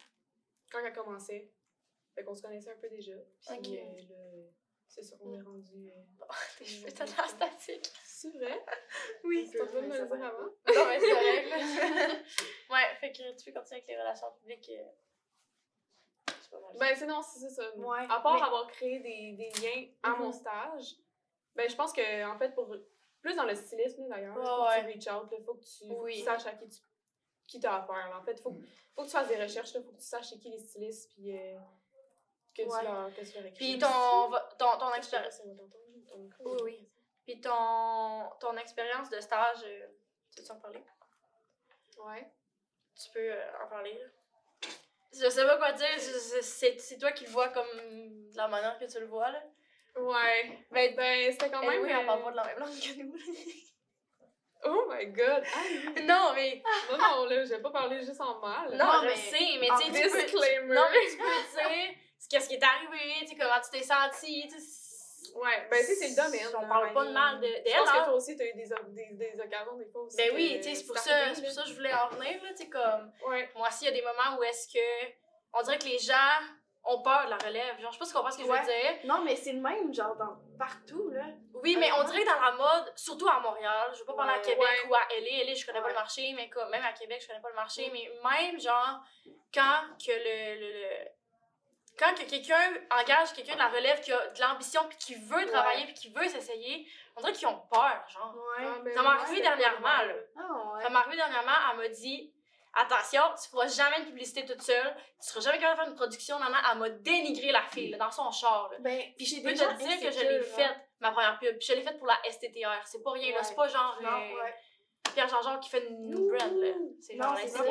quand elle commençait. Fait qu'on se connaissait un peu déjà. Puis Ok. euh, c'est ça, on est rendu. euh, Tes cheveux, t'as l'air statique. C'est vrai? Oui. Tu pas de me le dire avant? Non, mais c'est correct, ouais, fait que tu peux continuer avec les relations publiques. Euh, C'est pas mal. Ben, c'est non, c'est c'est ça. Ouais, À part mais- avoir créé des, des liens à mon Mhm. stage, ben, je pense que, en fait, pour. Plus dans le stylisme, d'ailleurs, ouais. tu reach out, là, faut que tu, Oui. saches à qui tu qui t'as affaire. En fait, faut, faut que tu fasses des recherches, là, faut que tu saches c'est qui les stylistes, puis euh, que, Ouais. tu leur, que tu leur écris. Puis ton, ton, ton expérience. Oui, il- oui. Puis ton, ton expérience de stage, euh, tu veux en parler? Ouais. Tu peux euh, en parler, là. Je sais pas quoi dire, c'est c'est toi qui le vois comme de la manière que tu le vois, là. Ouais. Ben, ben c'était quand même. oui, on euh, parle pas de la même langue que nous. Oh my god! Ah, non, mais. non, non, là, je vais pas parler juste en mal. Non, Non, je mais- sais, mais tu sais, tu peux. Disclaimer. Non, mais tu peux dire ce qu'est-ce qui est arrivé, tu sais, comment tu t'es senti, tu sais. Ouais, ben, tu sais, c'est le domaine. On parle pas de mal de- Je d'elle, pense hein? que toi aussi, t'as eu des, o- des, des occasions, des fois aussi. Ben que oui, tu sais, c'est pour ça, pour ça que je voulais en venir, là, tu sais, comme. Ouais. Moi aussi, il y a des moments où est-ce que. On dirait que les gens ont peur de la relève. Genre, je sais pas si tu comprends ce que je Ouais. veux dire. Non, mais c'est le même, genre, dans, partout, là. Oui, mais on dirait que dans la mode, surtout à Montréal, je veux pas parler à. Québec Ouais. ou à LA, LA, je connais pas le marché, mais comme, même à Québec, je connais pas le marché, mais même, genre, quand que le. le, le- quand que quelqu'un engage quelqu'un de la relève qui a de l'ambition puis qui veut travailler puis qui veut s'essayer, on dirait qu'ils ont peur, genre. Ouais. Ah, ben, Ça m'est arrivé dernièrement, là. Ah, ouais. Ça m'est arrivé dernièrement, elle m'a dit Attention, tu feras jamais de publicité toute seule, tu seras jamais capable de faire une production. Maman, elle m'a dénigré la fille là, dans son char. Là. Ben, Puis je peux te dire que je l'ai hein. faite, ma première pub. Puis je l'ai faite pour la STTR. C'est pas rien, là. Ouais. C'est pas genre Non. Pierre Jean-Jacques qui fait une brand. Là. C'est genre la c'est ça.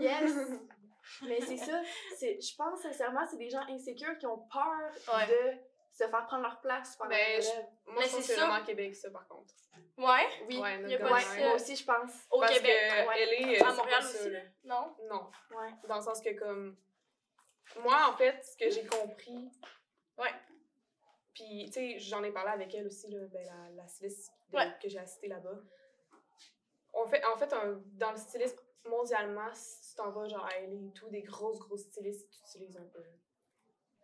Yes! Mais c'est ça. c'est- Je pense sincèrement, c'est des gens insécures qui ont peur Ouais. de se faire prendre leur place pendant Ben, je-. Moi, Mais je pense c'est vraiment Québec, ça, par contre. Ouais, Oui, Ouais, y a pas Ouais, moi aussi, je pense. au Parce Québec. que ouais. elle est, À c'est Montréal ça, aussi. Non? Non. Ouais. Dans le sens que, comme. Moi, en fait, ce que j'ai compris. Ouais. Puis, tu sais, j'en ai parlé avec elle aussi, là, ben, la, la styliste de- Ouais. que j'ai assistée là-bas. On fait, en fait, un- dans le stylisme, mondialement, si tu t'en vas, genre, à LA et tout, des grosses, grosses stylistes, tu utilises un peu.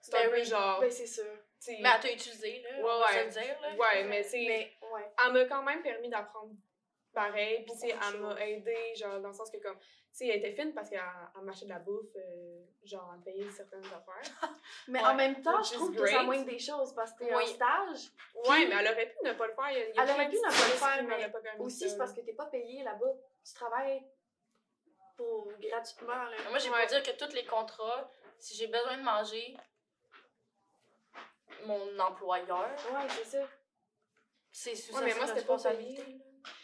C'est Ben un peu oui. genre. Ben, c'est sûr. tu sais, Mais elle t'a utilisé, là. Ouais, ouais. dire, là. Ouais, mais tu sais, Mais, ouais. elle m'a quand même permis d'apprendre pareil. Puis, tu sais, elle m'a choses. aidé, genre, dans le sens que, comme, tu sais, elle était fine parce qu'elle elle m'achetait de la bouffe, euh, genre, elle payait certaines affaires. Mais Ouais. en même temps, Which je trouve que ça moindre des choses parce que t'es en Oui. stage. Ouais, mais elle aurait pu ne pas le faire. Il y a, Elle aurait pu ne pas le faire, mais permis Aussi, c'est parce que t'es pas payé là-bas. Tu travailles pour gratuitement. Là. Moi, j'ai Ouais. pour dire que tous les contrats, si j'ai besoin de manger, mon employeur, Ouais, c'est ça. c'est sous Ouais, mais moi, c'était pas payé.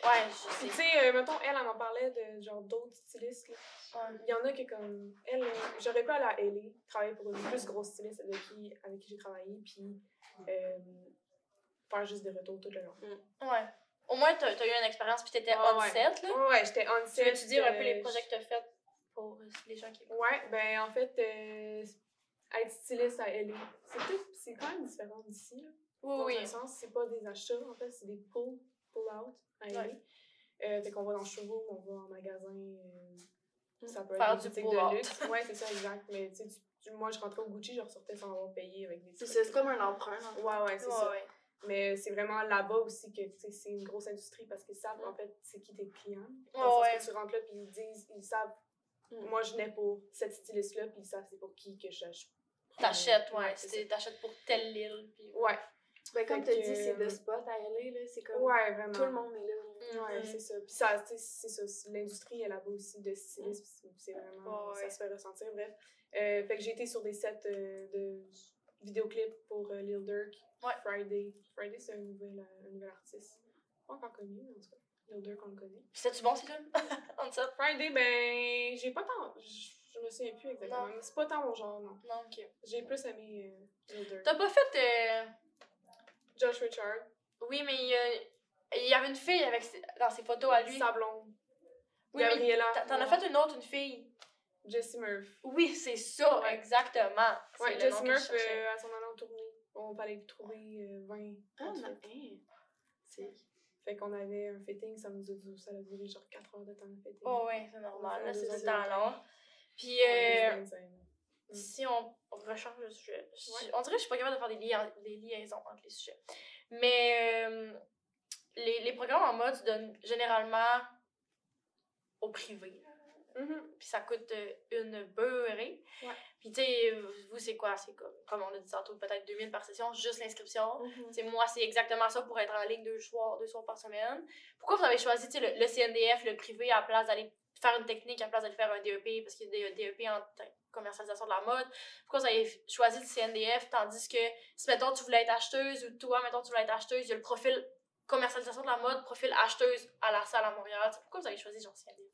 Ouais, je Puis, tu sais. sais, euh, mettons, elle, elle m'en parlait de genre d'autres stylistes. là. Ouais. Il y en a qui, comme. Elle, euh, j'aurais pu aller à LA, travailler pour une plus grosse styliste avec qui, avec qui j'ai travaillé, puis euh, faire juste des retours tout le long. Ouais. Au moins, t'as as eu une expérience, puis t'étais Ouais, on ouais. set, là. Ouais, ouais, j'étais on Tu set. veux-tu dire un peu euh, les projets que t'as fait pour euh, les gens qui? Ouais, ben en fait, euh, être styliste à LA, c'est quand même différent d'ici. là. Dans Oui, un sens, c'est pas des achats, en fait, c'est des pull, pull out à LA. Ouais. Euh, fait qu'on va dans le showroom, on va en magasin. euh, ça peut Faire être du de luxe. Ouais, c'est ça, exact. Mais tu sais, moi, je rentrais au Gucci, je ressortais sans avoir payé avec des C'est trucs. ça, c'est comme un emprunt. hein. Ouais, ouais, c'est Ouais, ça. ouais. Mais c'est vraiment là-bas aussi que c'est une grosse industrie parce qu'ils savent en fait c'est qui tes clients. Dans le Ouais, ouais. tu rentres là puis ils disent, ils savent, Mm. moi je venais pour cette styliste-là puis ils savent c'est pour qui que je. T'achètes, ouais. c'est c'est- T'achètes pour telle île. Puis... Ouais, Ben, comme tu que, dit, c'est euh, le spot à LA, là. C'est comme. ouais, vraiment. Tout le monde est là. Ouais, Mhm. c'est ça. Puis ça, tu sais, c'est ça. L'industrie est là-bas aussi de stylisme. c'est- C'est vraiment. Ouais, ouais. Ça se fait ressentir. Bref. Euh, fait que j'ai été sur des sets euh, de vidéoclips pour euh, Lil Durk, Ouais. Friday. Friday, c'est un nouvel, euh, un nouvel artiste. Pas encore connu, mais en tout cas. Lil Durk, on le connaît. C'était-tu bon, ces films? On set? Friday, ben, j'ai pas tant. Je me souviens plus exactement. Non. mais C'est pas tant mon genre, non. Non, ok. J'ai plus aimé euh, Lil Durk. T'as pas fait. euh, Josh Richard. Oui, mais il y, a- il y avait une fille avec ses- dans ses photos à lui. Sa blonde. Oui, Gabriella. t'en- as fait une autre, une fille. Jessie Murph. Oui, c'est ça, Ouais. exactement. Nom que Murph, euh, à son allant tournée, on fallait le trouver euh, 20. Ah, outfits. non. hein. C'est. Fait qu'on avait un fitting, ça nous a duré, ça a duré genre 4 heures de temps de fitting. Oh, ouais, c'est normal. On Là, c'est du temps long. Puis, euh, 25. Mm. si on rechange le sujet, Ouais. on dirait que je suis pas capable de faire des, lia- des liaisons entre les sujets. Mais euh, les, les programmes en mode se donnent généralement au privé. Mhm. Puis ça coûte euh, une beurrée. Ouais. Puis, tu sais, vous, c'est quoi? C'est comme, comme on a dit tantôt, peut-être 2000 par session, juste l'inscription. Sais, moi, c'est exactement ça pour être en ligne deux soirs, deux soirs par semaine. Pourquoi vous avez choisi le, le CNDF, le privé, à la place d'aller faire une technique, à la place d'aller faire un DEP, parce qu'il y a des DEP en commercialisation de la mode? Pourquoi vous avez choisi le CNDF, tandis que si, mettons, tu voulais être acheteuse, ou toi, mettons, tu voulais être acheteuse, il y a le profil commercialisation de la mode, profil acheteuse à la salle à Montréal. Tu sais, Pourquoi vous avez choisi, genre, CNDF?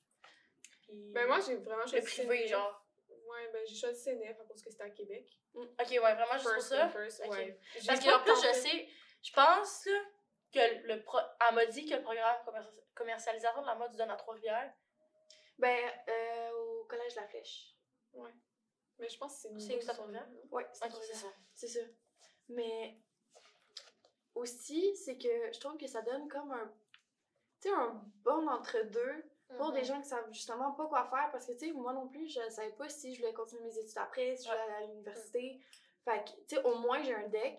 Puis, Ben moi, j'ai vraiment le choisi privé, CNF. genre. Ouais, ben j'ai choisi CNF à cause que c'était à Québec. Ok, ouais, vraiment juste pour ça? first, Ok. ouais. Parce qu'en plus, je sais, je pense là, que le pro... elle m'a dit que le programme commerci- commercialisation de la mode se donne à Trois-Rivières. Ben, euh, au collège de la Flèche. Mais je pense que c'est C'est nouveau, où ça, non? Ouais, c'est c'est ça. C'est ça. Mais aussi, c'est que je trouve que ça donne comme un, tu sais, un bon entre-deux pour des gens qui savent justement pas quoi faire. Parce que, tu sais, moi non plus, je savais pas si je voulais continuer mes études après, si je voulais aller à l'université. Fait que, tu sais, au moins, j'ai un deck.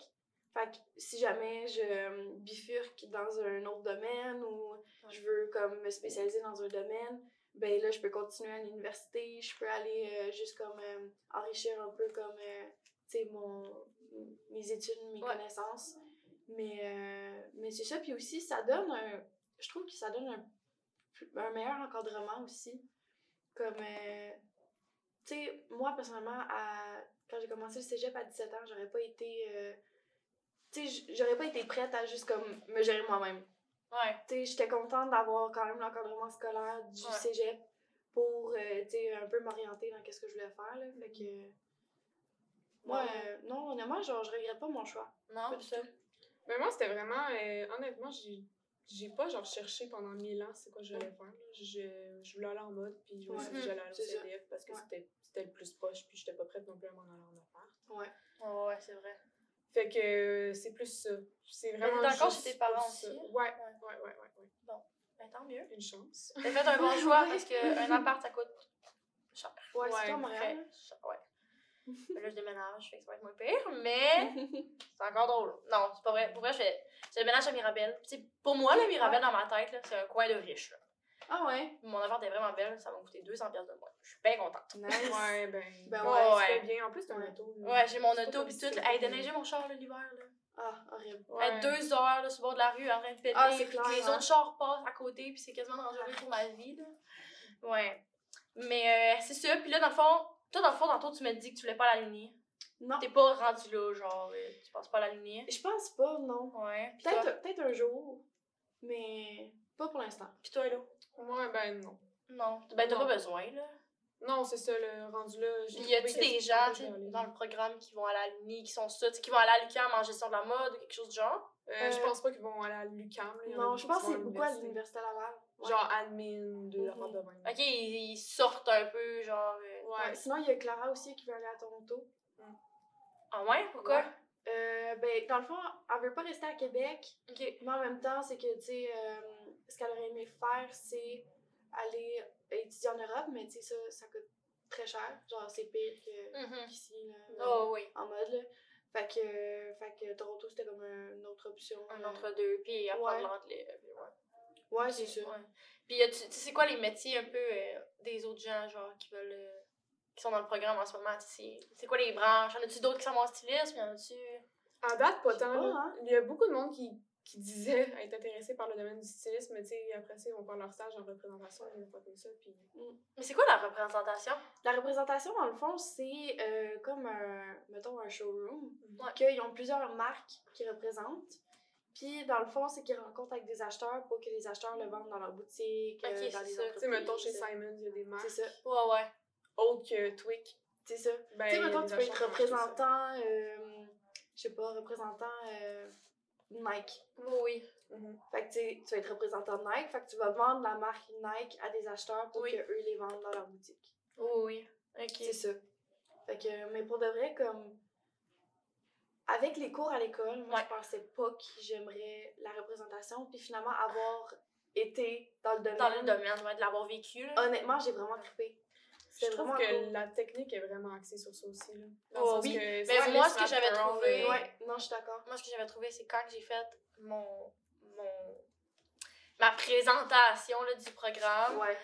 Fait que si jamais je bifurque dans un autre domaine ou je veux comme me spécialiser dans un domaine, ben là, je peux continuer à l'université, je peux aller euh, juste comme euh, enrichir un peu comme, euh, tu sais, mon, mes études, mes Ouais. connaissances. Mais, mais c'est ça. Puis aussi, ça donne un... Je trouve que ça donne un, un meilleur encadrement aussi. Comme... euh, tu sais, moi, personnellement, à, quand j'ai commencé le cégep à 17 ans, j'aurais pas été... euh, tu sais, j'aurais pas été prête à juste comme me gérer moi-même. Ouais. Tu sais, j'étais contente d'avoir quand même l'encadrement scolaire du Ouais. cégep pour, euh, tu sais, un peu m'orienter dans qu'est-ce que je voulais faire, là. Fait que... Moi, Ouais. non, honnêtement, genre, je regrette pas mon choix. Non, ça. Mais moi, c'était vraiment. honnêtement, j'ai. J'ai pas genre cherché pendant mille ans c'est quoi je voulais faire. là. Je, je voulais aller en mode, puis je me suis dit j'allais aller au. CDF parce que Ouais. c'était c'était le plus proche, puis j'étais pas prête non plus à m'en aller en appart. Ouais. Ouais, ouais, c'est vrai. Fait que euh, c'est plus ça. C'est vraiment. juste chez tes parents aussi? Ouais, Ouais. ouais, ouais, ouais, ouais. Ben, tant mieux. Une chance. T'as fait un bon choix parce qu'un appart, ça coûte cher. Ouais, Ouais, c'est cher, Ouais. Mais là, je déménage, fait que ça va être moins pire, mais c'est encore drôle. Non, c'est pas vrai. Pour vrai, je, fais, je déménage à Mirabel. Puis, pour moi, la Mirabel, dans ma tête, là, c'est un coin de riche. là. Ah ouais? Mon appart est vraiment belle, ça m'a coûté 200$ piastres de moins. Je suis bien contente. Nice. Ouais, ben. Ben ouais, ouais. tu fais bien. En plus, t'as un Ouais. auto. là. Ouais, j'ai mon auto pis tout. Hey, déneiger mon char là, l'hiver, là. Ah, horrible. Ouais. Être deux heures là, sur le bord de la rue en train de péter. Ah, clair, que les hein. autres chars passent à côté, puis c'est quasiment dangereux pour ma vie. Là. Ouais. Mais euh, c'est ça. Puis là, dans le fond, toi, dans le fond, tantôt, tu m'as dit que tu voulais pas l'aligner. Non. T'es pas rendu là, genre, euh, tu penses pas l'aligner? Je pense pas, non. Ouais. Peut-être peut un jour, mais Pas pour l'instant. Puis toi, là? Moi, ben non. Non. Ben, t'as pas besoin, là. Non, c'est ça, le rendu là. Y a-tu des gens, dans le programme qui vont aller à l'Uni, qui sont ça, tu sais, qui vont aller à l'UQAM en gestion de la mode ou quelque chose du genre? Euh, Je Euh, pense pas qu'ils vont aller à l'UQAM. Non, je pense que c'est beaucoup à l'université. Laval. Ouais. Genre admin, de la Mhm. de même. Ok, ils, ils sortent un peu, genre. euh, Ouais. Ouais, Sinon, il y a Clara aussi qui veut aller à Toronto. Ah ouais? Pourquoi? Ouais. Euh, ben, dans le fond, elle veut pas rester à Québec, Ok. mais en même temps, c'est que, tu sais, euh, ce qu'elle aurait aimé faire, c'est aller étudier en Europe, mais tu sais, ça, ça coûte très cher. Genre, c'est pire que- Mhm. qu'ici, là, Oh oui. en mode, là. Fait que, fait que Toronto, c'était comme un- une autre option. Un euh. entre-deux, puis apprendre l'anglais. puis ouais. Ouais, c'est. Ouais. Puis, tu sais, c'est quoi les métiers un peu euh, des autres gens, genre, qui veulent. Qui sont dans le programme en ce moment? tu sais, C'est c'est quoi les branches? Y en a-tu d'autres qui sont en stylisme? Y en a-tu? En date, pas tant. pas, hein. Il y a beaucoup de monde qui, qui disait être intéressé par le domaine du stylisme, mais tu sais, après ça, ils vont faire leur stage en représentation, ils vont pas comme ça. Puis... Mais c'est quoi la représentation? La représentation, dans le fond, c'est euh, comme un, mettons, un showroom, Ouais. qu'ils ont plusieurs marques qui représentent. Puis, dans le fond, c'est qu'ils rencontrent avec des acheteurs pour que les acheteurs le vendent dans leur boutique, Ok, euh, c'est dans les ça. entreprises. Tu sais, mettons chez Simon, il y a des marques C'est ça, Ouais, ouais. Autres que Twic. c'est ça? Ben, tu sais, des tu peux être représentant, euh, je sais pas, représentant euh, Nike. Oui, oui. Mhm. Fait que tu vas être représentant Nike, fait que tu vas vendre la marque Nike à des acheteurs pour Oui. qu'eux les vendent dans leur boutique. Oui, oui. Ok. C'est ça. Fait que, mais pour de vrai, comme. Avec les cours à l'école, moi, Ouais. je pensais pas que j'aimerais la représentation. Puis finalement, avoir été dans le domaine. Dans le domaine, ouais, de l'avoir vécu, là. Honnêtement, j'ai vraiment trippé. Je trouve que cool. la technique est vraiment axée sur ça aussi. Là. Oh, le oui. que Mais moi, ce que j'avais trouvé- euh, Ouais, non, je suis d'accord. Moi, ce que j'avais trouvé, c'est quand j'ai fait mon, mon. ma présentation là, du programme, Ouais.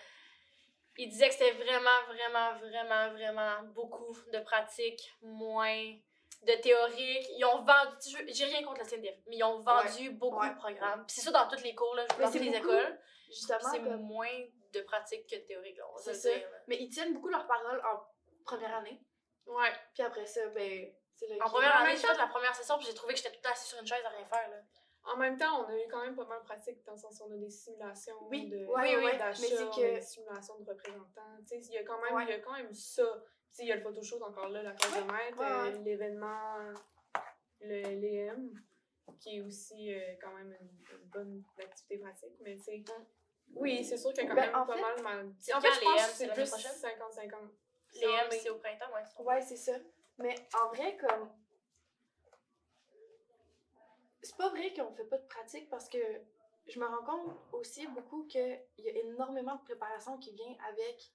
il disait que c'était vraiment, vraiment, vraiment, vraiment beaucoup de pratique, moins de théorique. Ils ont vendu, je- j'ai rien contre la CNDF, mais ils ont vendu beaucoup ouais. de programmes. C'est ça dans tous les cours, là, toutes les beaucoup, écoles. Justement, C'est comme. moins de pratique que de théorique, C'est ça. dire. Mais ils tiennent beaucoup leurs paroles en première année. Ouais. Puis après ça, ben. En première en année, même j'ai fait la première session, puis j'ai trouvé que j'étais tout le temps assise sur une chaise à rien faire. Là. En même temps, on a eu quand même pas mal de pratique dans le sens où on a des simulations Oui, de ouais, oui, ouais, d'achat, que- des simulations de représentants. Tu sais, il y a quand même, Ouais. il y a quand même ça. Tu sais, il y a le photoshoot encore là, la classe de maître, ouais, euh, ouais. l'événement, le l'EM, qui est aussi euh, quand même une, une bonne activité pratique. Mais tu sais, oui, c'est sûr qu'il y a quand Ben, même pas fait- mal mal. En quand fait, je pense que c'est plus prochaine? 50-50. Les M, c'est au printemps, ouais. Ouais, c'est ça. Mais en vrai, comme. C'est pas vrai qu'on fait pas de pratique parce que je me rends compte aussi beaucoup qu'il y a énormément de préparation qui vient avec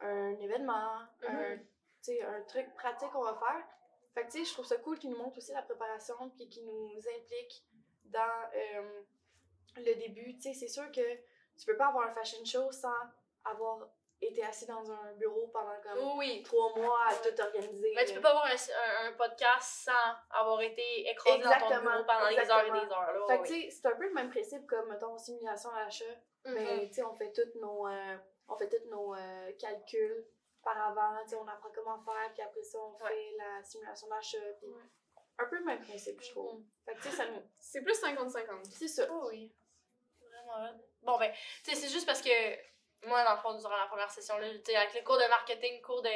un événement, un, tu sais, un truc pratique qu'on va faire. Fait que tu sais, je trouve ça cool qu'ils nous montrent aussi la préparation puis qu'ils nous impliquent dans euh, le début. Tu sais, c'est sûr que tu peux pas avoir un fashion show sans avoir été assis dans un bureau pendant comme Oui. trois mois à tout organiser. Mais tu peux pas avoir un, un, un podcast sans avoir été écrasé dans ton bureau pendant des heures et des heures. Là, Fait que oui. tu sais, c'est un peu le même principe comme, mettons, simulation à l'achat. Mhm. Mais tu sais, on fait tous nos, euh, on fait tous nos euh, calculs par avant. Tu sais, on apprend comment faire, puis après ça, on Ouais. fait la simulation d'achat. Puis Ouais. un peu le même principe, je trouve. Mhm. Fait que tu sais, ça nous. C'est plus 50-50. C'est ça. Oh oui. Vraiment. Bon, ben, tu sais, c'est juste parce que moi, dans le fond, durant la première session, là, tu sais, avec les cours de marketing, cours de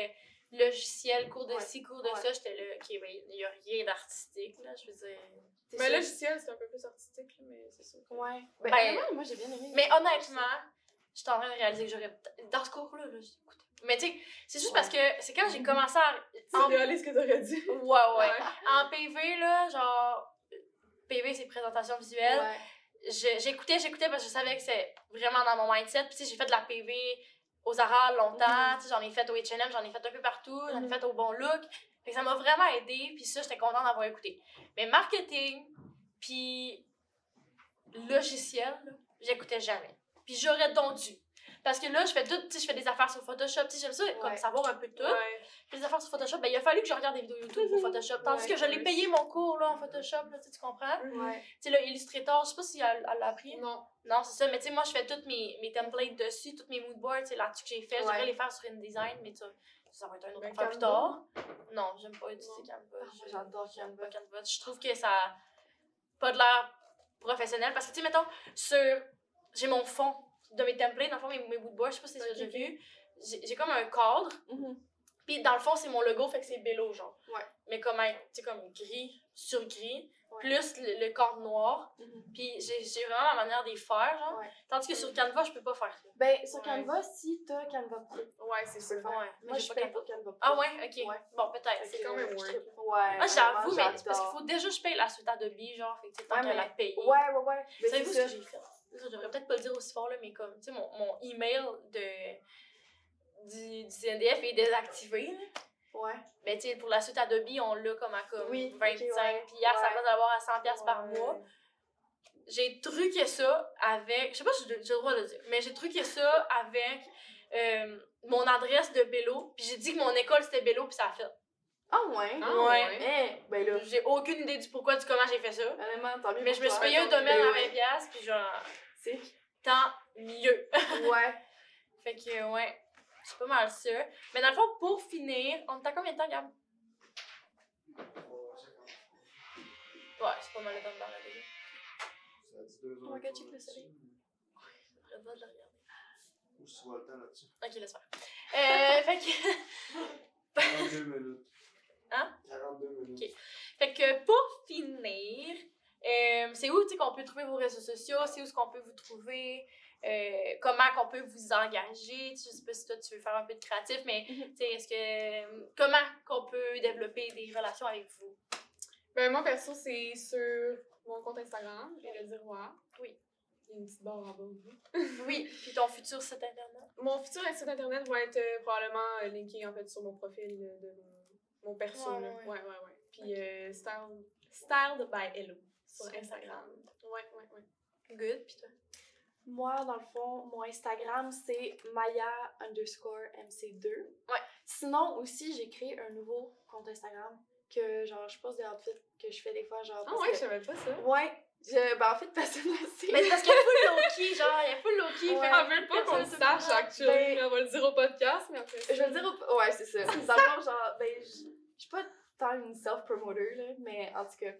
logiciel, cours de Ouais. ci, cours de Ouais. ça, j'étais là, ok, ben, il y a rien d'artistique, là, je veux dire. Mais le logiciel, c'est un peu plus artistique, là, mais c'est sûr. que- Ouais. Ben, Ben, moi, j'ai bien aimé. Mais honnêtement, j'étais en train de réaliser que j'aurais. Dans ce cours-là, là, j'ai écouté. Mais tu sais, c'est juste Ouais. parce que c'est quand j'ai commencé à. Tu En... réalises ce que t'aurais dit. Ouais, ouais. En PV, là, genre. PV, c'est présentation visuelle. Ouais. J'écoutais, j'écoutais parce que je savais que c'est vraiment dans mon mindset. Puis, j'ai fait de la PV aux Zara longtemps. Mhm. J'en ai fait au HM, j'en ai fait un peu partout. J'en ai Mhm. fait au Bon Look. Fait que ça m'a vraiment aidé. Puis, ça, j'étais contente d'avoir écouté. Mais marketing, puis logiciel, j'écoutais jamais. Puis, j'aurais donc dû. Parce que là, je fais tout, tu sais, je fais des affaires sur Photoshop, tu sais, j'aime ça, comme Ouais. savoir un peu de tout. Ouais. Les affaires sur Photoshop, ben, il a fallu que je regarde des vidéos YouTube pour Photoshop. Tandis Ouais, que je l'ai payé mon cours là, en Photoshop, là, tu sais, tu comprends? Ouais. Tu sais, là, Illustrator, je sais pas si elle l'a appris. Non. Non, c'est ça, mais tu sais, moi, je fais toutes mes, mes templates dessus, toutes mes moodboards, c'est là-dessus que j'ai fait. Devrais les faire sur InDesign, mais ça, ça va être un autre Ben, affaire plus tard. Non, j'aime pas utiliser. Canva. Ah, j'adore Canva. Canva. Je trouve que ça a pas de l'air professionnel parce que, tu sais, mettons, sur j'ai mon fond de mes templates, dans le fond, mes, mes bois, je sais pas si tu as Ok, déjà ok. vu. J'ai j'ai comme un cadre, Mhm. puis dans le fond, c'est mon logo, fait que c'est Bello, genre. Ouais. Mais comme, un- tu sais, comme gris sur gris, Ouais. plus le, le cadre noir. Mhm. Puis j'ai j'ai vraiment la manière d'y faire, genre. Ouais. Tandis que sur Canva, je peux pas faire ça. Ben, sur. Canva, si t'as Canva Pro, Ouais, c'est ça. Ouais, mais Moi, j'ai je pas paye pour Canva Pro. Ah ouais, ok. Ouais. Bon, peut-être. C'est quand même. Ouais. Ah, j'avoue, mais parce qu'il faut déjà que je paye la suite Adobe, genre, fait que tu tant qu'à la payer. Ouais, ouais, ouais. Mais Savez-vous ce que j'ai fait? Ça, je devrais peut-être pas le dire aussi fort, là, mais comme, tu sais, mon, mon email de, du, du CNDF est désactivé, là. Ouais. Mais tu sais, pour la suite Adobe, on l'a comme à comme Oui, ok, 25 ouais. piastres Ouais. avant d'avoir à 100 piastres par mois. J'ai truqué ça avec, je sais pas si j'ai le droit de le dire, mais j'ai truqué ça avec euh, mon adresse de Bello, puis j'ai dit que mon école c'était Bello, puis ça a fait. Ah ouais? Ah, Ouais. Eh, ben là, J'ai aucune idée du pourquoi, du comment j'ai fait ça. honnêtement, tant mieux Mais je me suis payé un domaine Ben à ouais. 20 piastres, puis genre, C'est... tant mieux. Ouais. Fait que, ouais, c'est pas mal ça. Mais dans le fond, pour finir, on à combien de temps, Gab? Ouais, c'est pas mal le temps de parler. On va check le soleil. J'aurais le droit de le regarder. Ou si tu vois le temps là-dessus. Ok, laisse faire. Euh, fait que... 42 minutes. Hein? 42 minutes. Ok. Fait que pour finir, euh, c'est où tu sais, qu'on peut trouver vos réseaux sociaux, c'est où ce qu'on peut vous trouver, euh, comment qu'on peut vous engager. Tu sais, Je sais pas si toi tu veux faire un peu de créatif, mais Mhm. tu sais, est-ce que comment qu'on peut développer des relations avec vous? Ben, moi, perso, c'est sur mon compte Instagram, et le Diroir. Oui. Il y a une petite barre en bas. oui. Oui, puis ton futur site internet? Mon futur site internet va être euh, probablement euh, linké en fait sur mon profil de mon, mon perso. Ouais, là. ouais. ouais, ouais. ouais. Puis euh, style, Styled by Hello sur Sur Instagram. Ouais, ouais, ouais. Good, puis toi? Moi, dans le fond, mon Instagram, c'est Maya underscore MC2. Ouais. Sinon, aussi, j'ai créé un nouveau compte Instagram que, genre, je poste des outfits que je fais des fois, genre. Ah ouais, que- je savais pas ça. Ouais. Je, ben, en fait, personne ne sait. Mais c'est parce qu'il y a full low-key, genre, il y a full low-key. Ouais. fait veut pas qu'on le sache, actually. Ben- on va le dire au podcast, mais après. Je vais le dire au... Ouais, c'est ça. Dans le fond, genre, ben, je tant une self-promoter, mais en tout cas.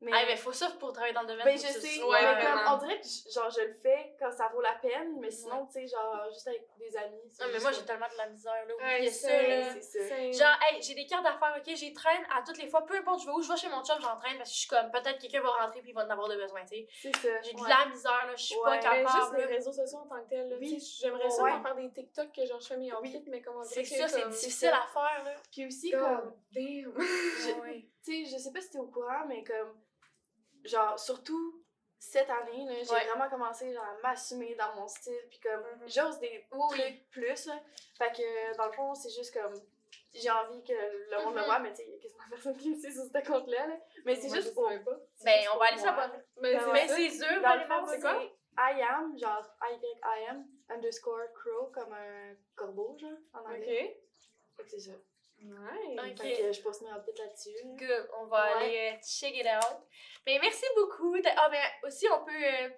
Mais, Ah, mais faut ça pour travailler dans le domaine. ben, je sais, mais vraiment. comme, on dirait que, je- genre, je le fais quand ça vaut la peine, mais sinon, tu sais, genre, juste avec des amis. c'est Non, mais moi, j'ai tellement de la misère, là. Ça, c'est- là. c'est ça. c'est- Genre, hey, j'ai des cartes d'affaires, ok? J'y traîne à toutes les fois, peu importe je vais où, je vais chez mon chum, j'entraîne parce que je suis comme, peut-être quelqu'un va rentrer puis il va en avoir de besoin, tu sais. C'est ça. J'ai de la misère, là, je suis pas Ouais, Mais juste capable. les là. réseaux sociaux en tant que tel. là, Oui. J'aimerais ça faire des TikTok que genre je fais mes Oui. outfits, mais comment C'est dire ça, que c'est difficile à faire, là. Puis aussi, comme, damn. tu sais, je sais pas si t'es au courant, mais comme, genre, surtout cette année, là, j'ai Ouais. vraiment commencé, genre, à m'assumer dans mon style, puis comme, Mhm. j'ose des Oui, trucs plus, là. Fait que, dans le fond, c'est juste comme, j'ai envie que le monde le Mhm. voit, mais tu sais, il y a quasiment personne qui me sait sur ce compte-là, là. Mais c'est Moi, juste pour... Ben, juste on va aller s'abonner. Mais Ben. Mais ça. c'est sûr, Dans va le aller fond, c'est ça. I am, genre, I-Y-I-am, underscore crow, comme un corbeau, genre, en anglais. Ok. Fait que c'est ça. Nice. Ok. Fait que je poste mes outfits là-dessus. là. Good, on va Ouais. aller euh, check it out. Mais merci beaucoup. de- Ah, mais aussi, on peut. euh,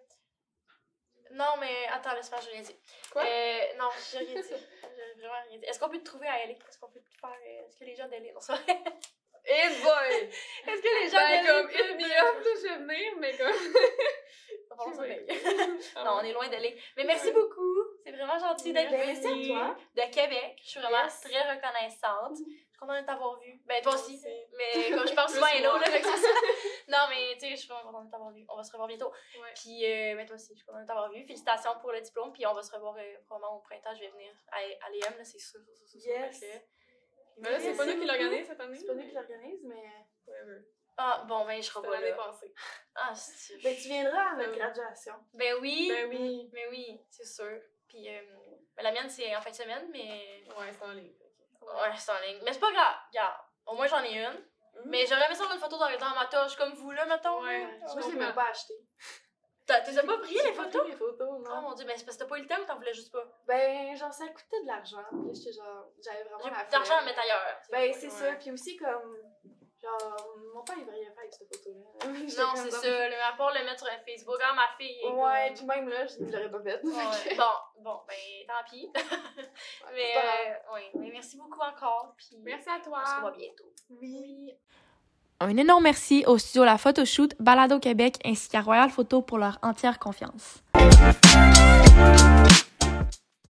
Non, mais attends, laisse-moi, j'ai rien dit. Quoi? Euh, non, j'ai rien dit. J'ai vraiment rien dit. Est-ce qu'on peut te trouver à LA? Est-ce qu'on peut te faire. Est-ce que les gens d'LA. Non, c'est vrai. Hey boy! Est-ce que les gens Ben, comme, me là, je vais venir, mais comme. Non, on est loin d'LA. Mais merci beaucoup. C'est vraiment gentil d'être Ben, merci à venu. toi. De Québec. Je suis vraiment Yes. très reconnaissante. Je suis contente de t'avoir vu. Ben, toi aussi. Aussi. Mais comme je pense souvent à Hello, là, fait que ça. Non, mais tu sais, je suis vraiment contente de t'avoir vu. On va se revoir bientôt. Ouais. Puis, euh, ben, toi aussi, je suis contente de t'avoir vu. Félicitations pour le diplôme. Puis, on va se revoir euh, probablement au printemps. Je vais venir à, à l'EM, là, c'est sûr, sûr, sûr, Yes. Mais là, c'est pas nous qui l'organisons cette année. C'est pas nous qui l'organise, mais... Whatever. Ah, bon, ben, je serai pas là. passée. Ah, c'est... Ben, tu viendras à notre Ben oui. graduation. Ben oui. Ben oui. Mais oui, c'est sûr. Puis, euh, ben, la mienne, c'est en fin de semaine, mais. Ouais, c'est en ligne. Ouais, c'est en ligne. Mais c'est pas grave. Regarde, au moins, j'en ai une. Mais j'aurais aimé ça avoir une photo dans, dans ma toche comme vous, là, mettons. Ouais. je l'ai comprends. même pas acheté. T'as- pas pris les pas photos? pris les photos, Oh non. mon dieu, ben c'est parce que t'as pas eu le temps ou t'en voulais juste pas? Ben, genre, ça coûtait de l'argent. Puis là, j'étais genre, j'avais vraiment J'ai la plus d'argent à flemme. mettre ailleurs. Ben, c'est Ouais. ça. Puis aussi, comme, genre, mon père, il rien faire avec cette photo-là. Non, c'est ça. Le part le mettre sur Facebook, quand ma fille est Ouais, comme- puis même là, je ne l'aurais pas fait. Ouais. Bon, bon, ben tant pis. mais, pas euh, ouais. mais merci beaucoup encore. Puis Merci à toi. on se revoit bientôt. Oui. Un énorme merci au studio La Photoshoot, Balado Québec ainsi qu'à Royal Photo pour leur entière confiance.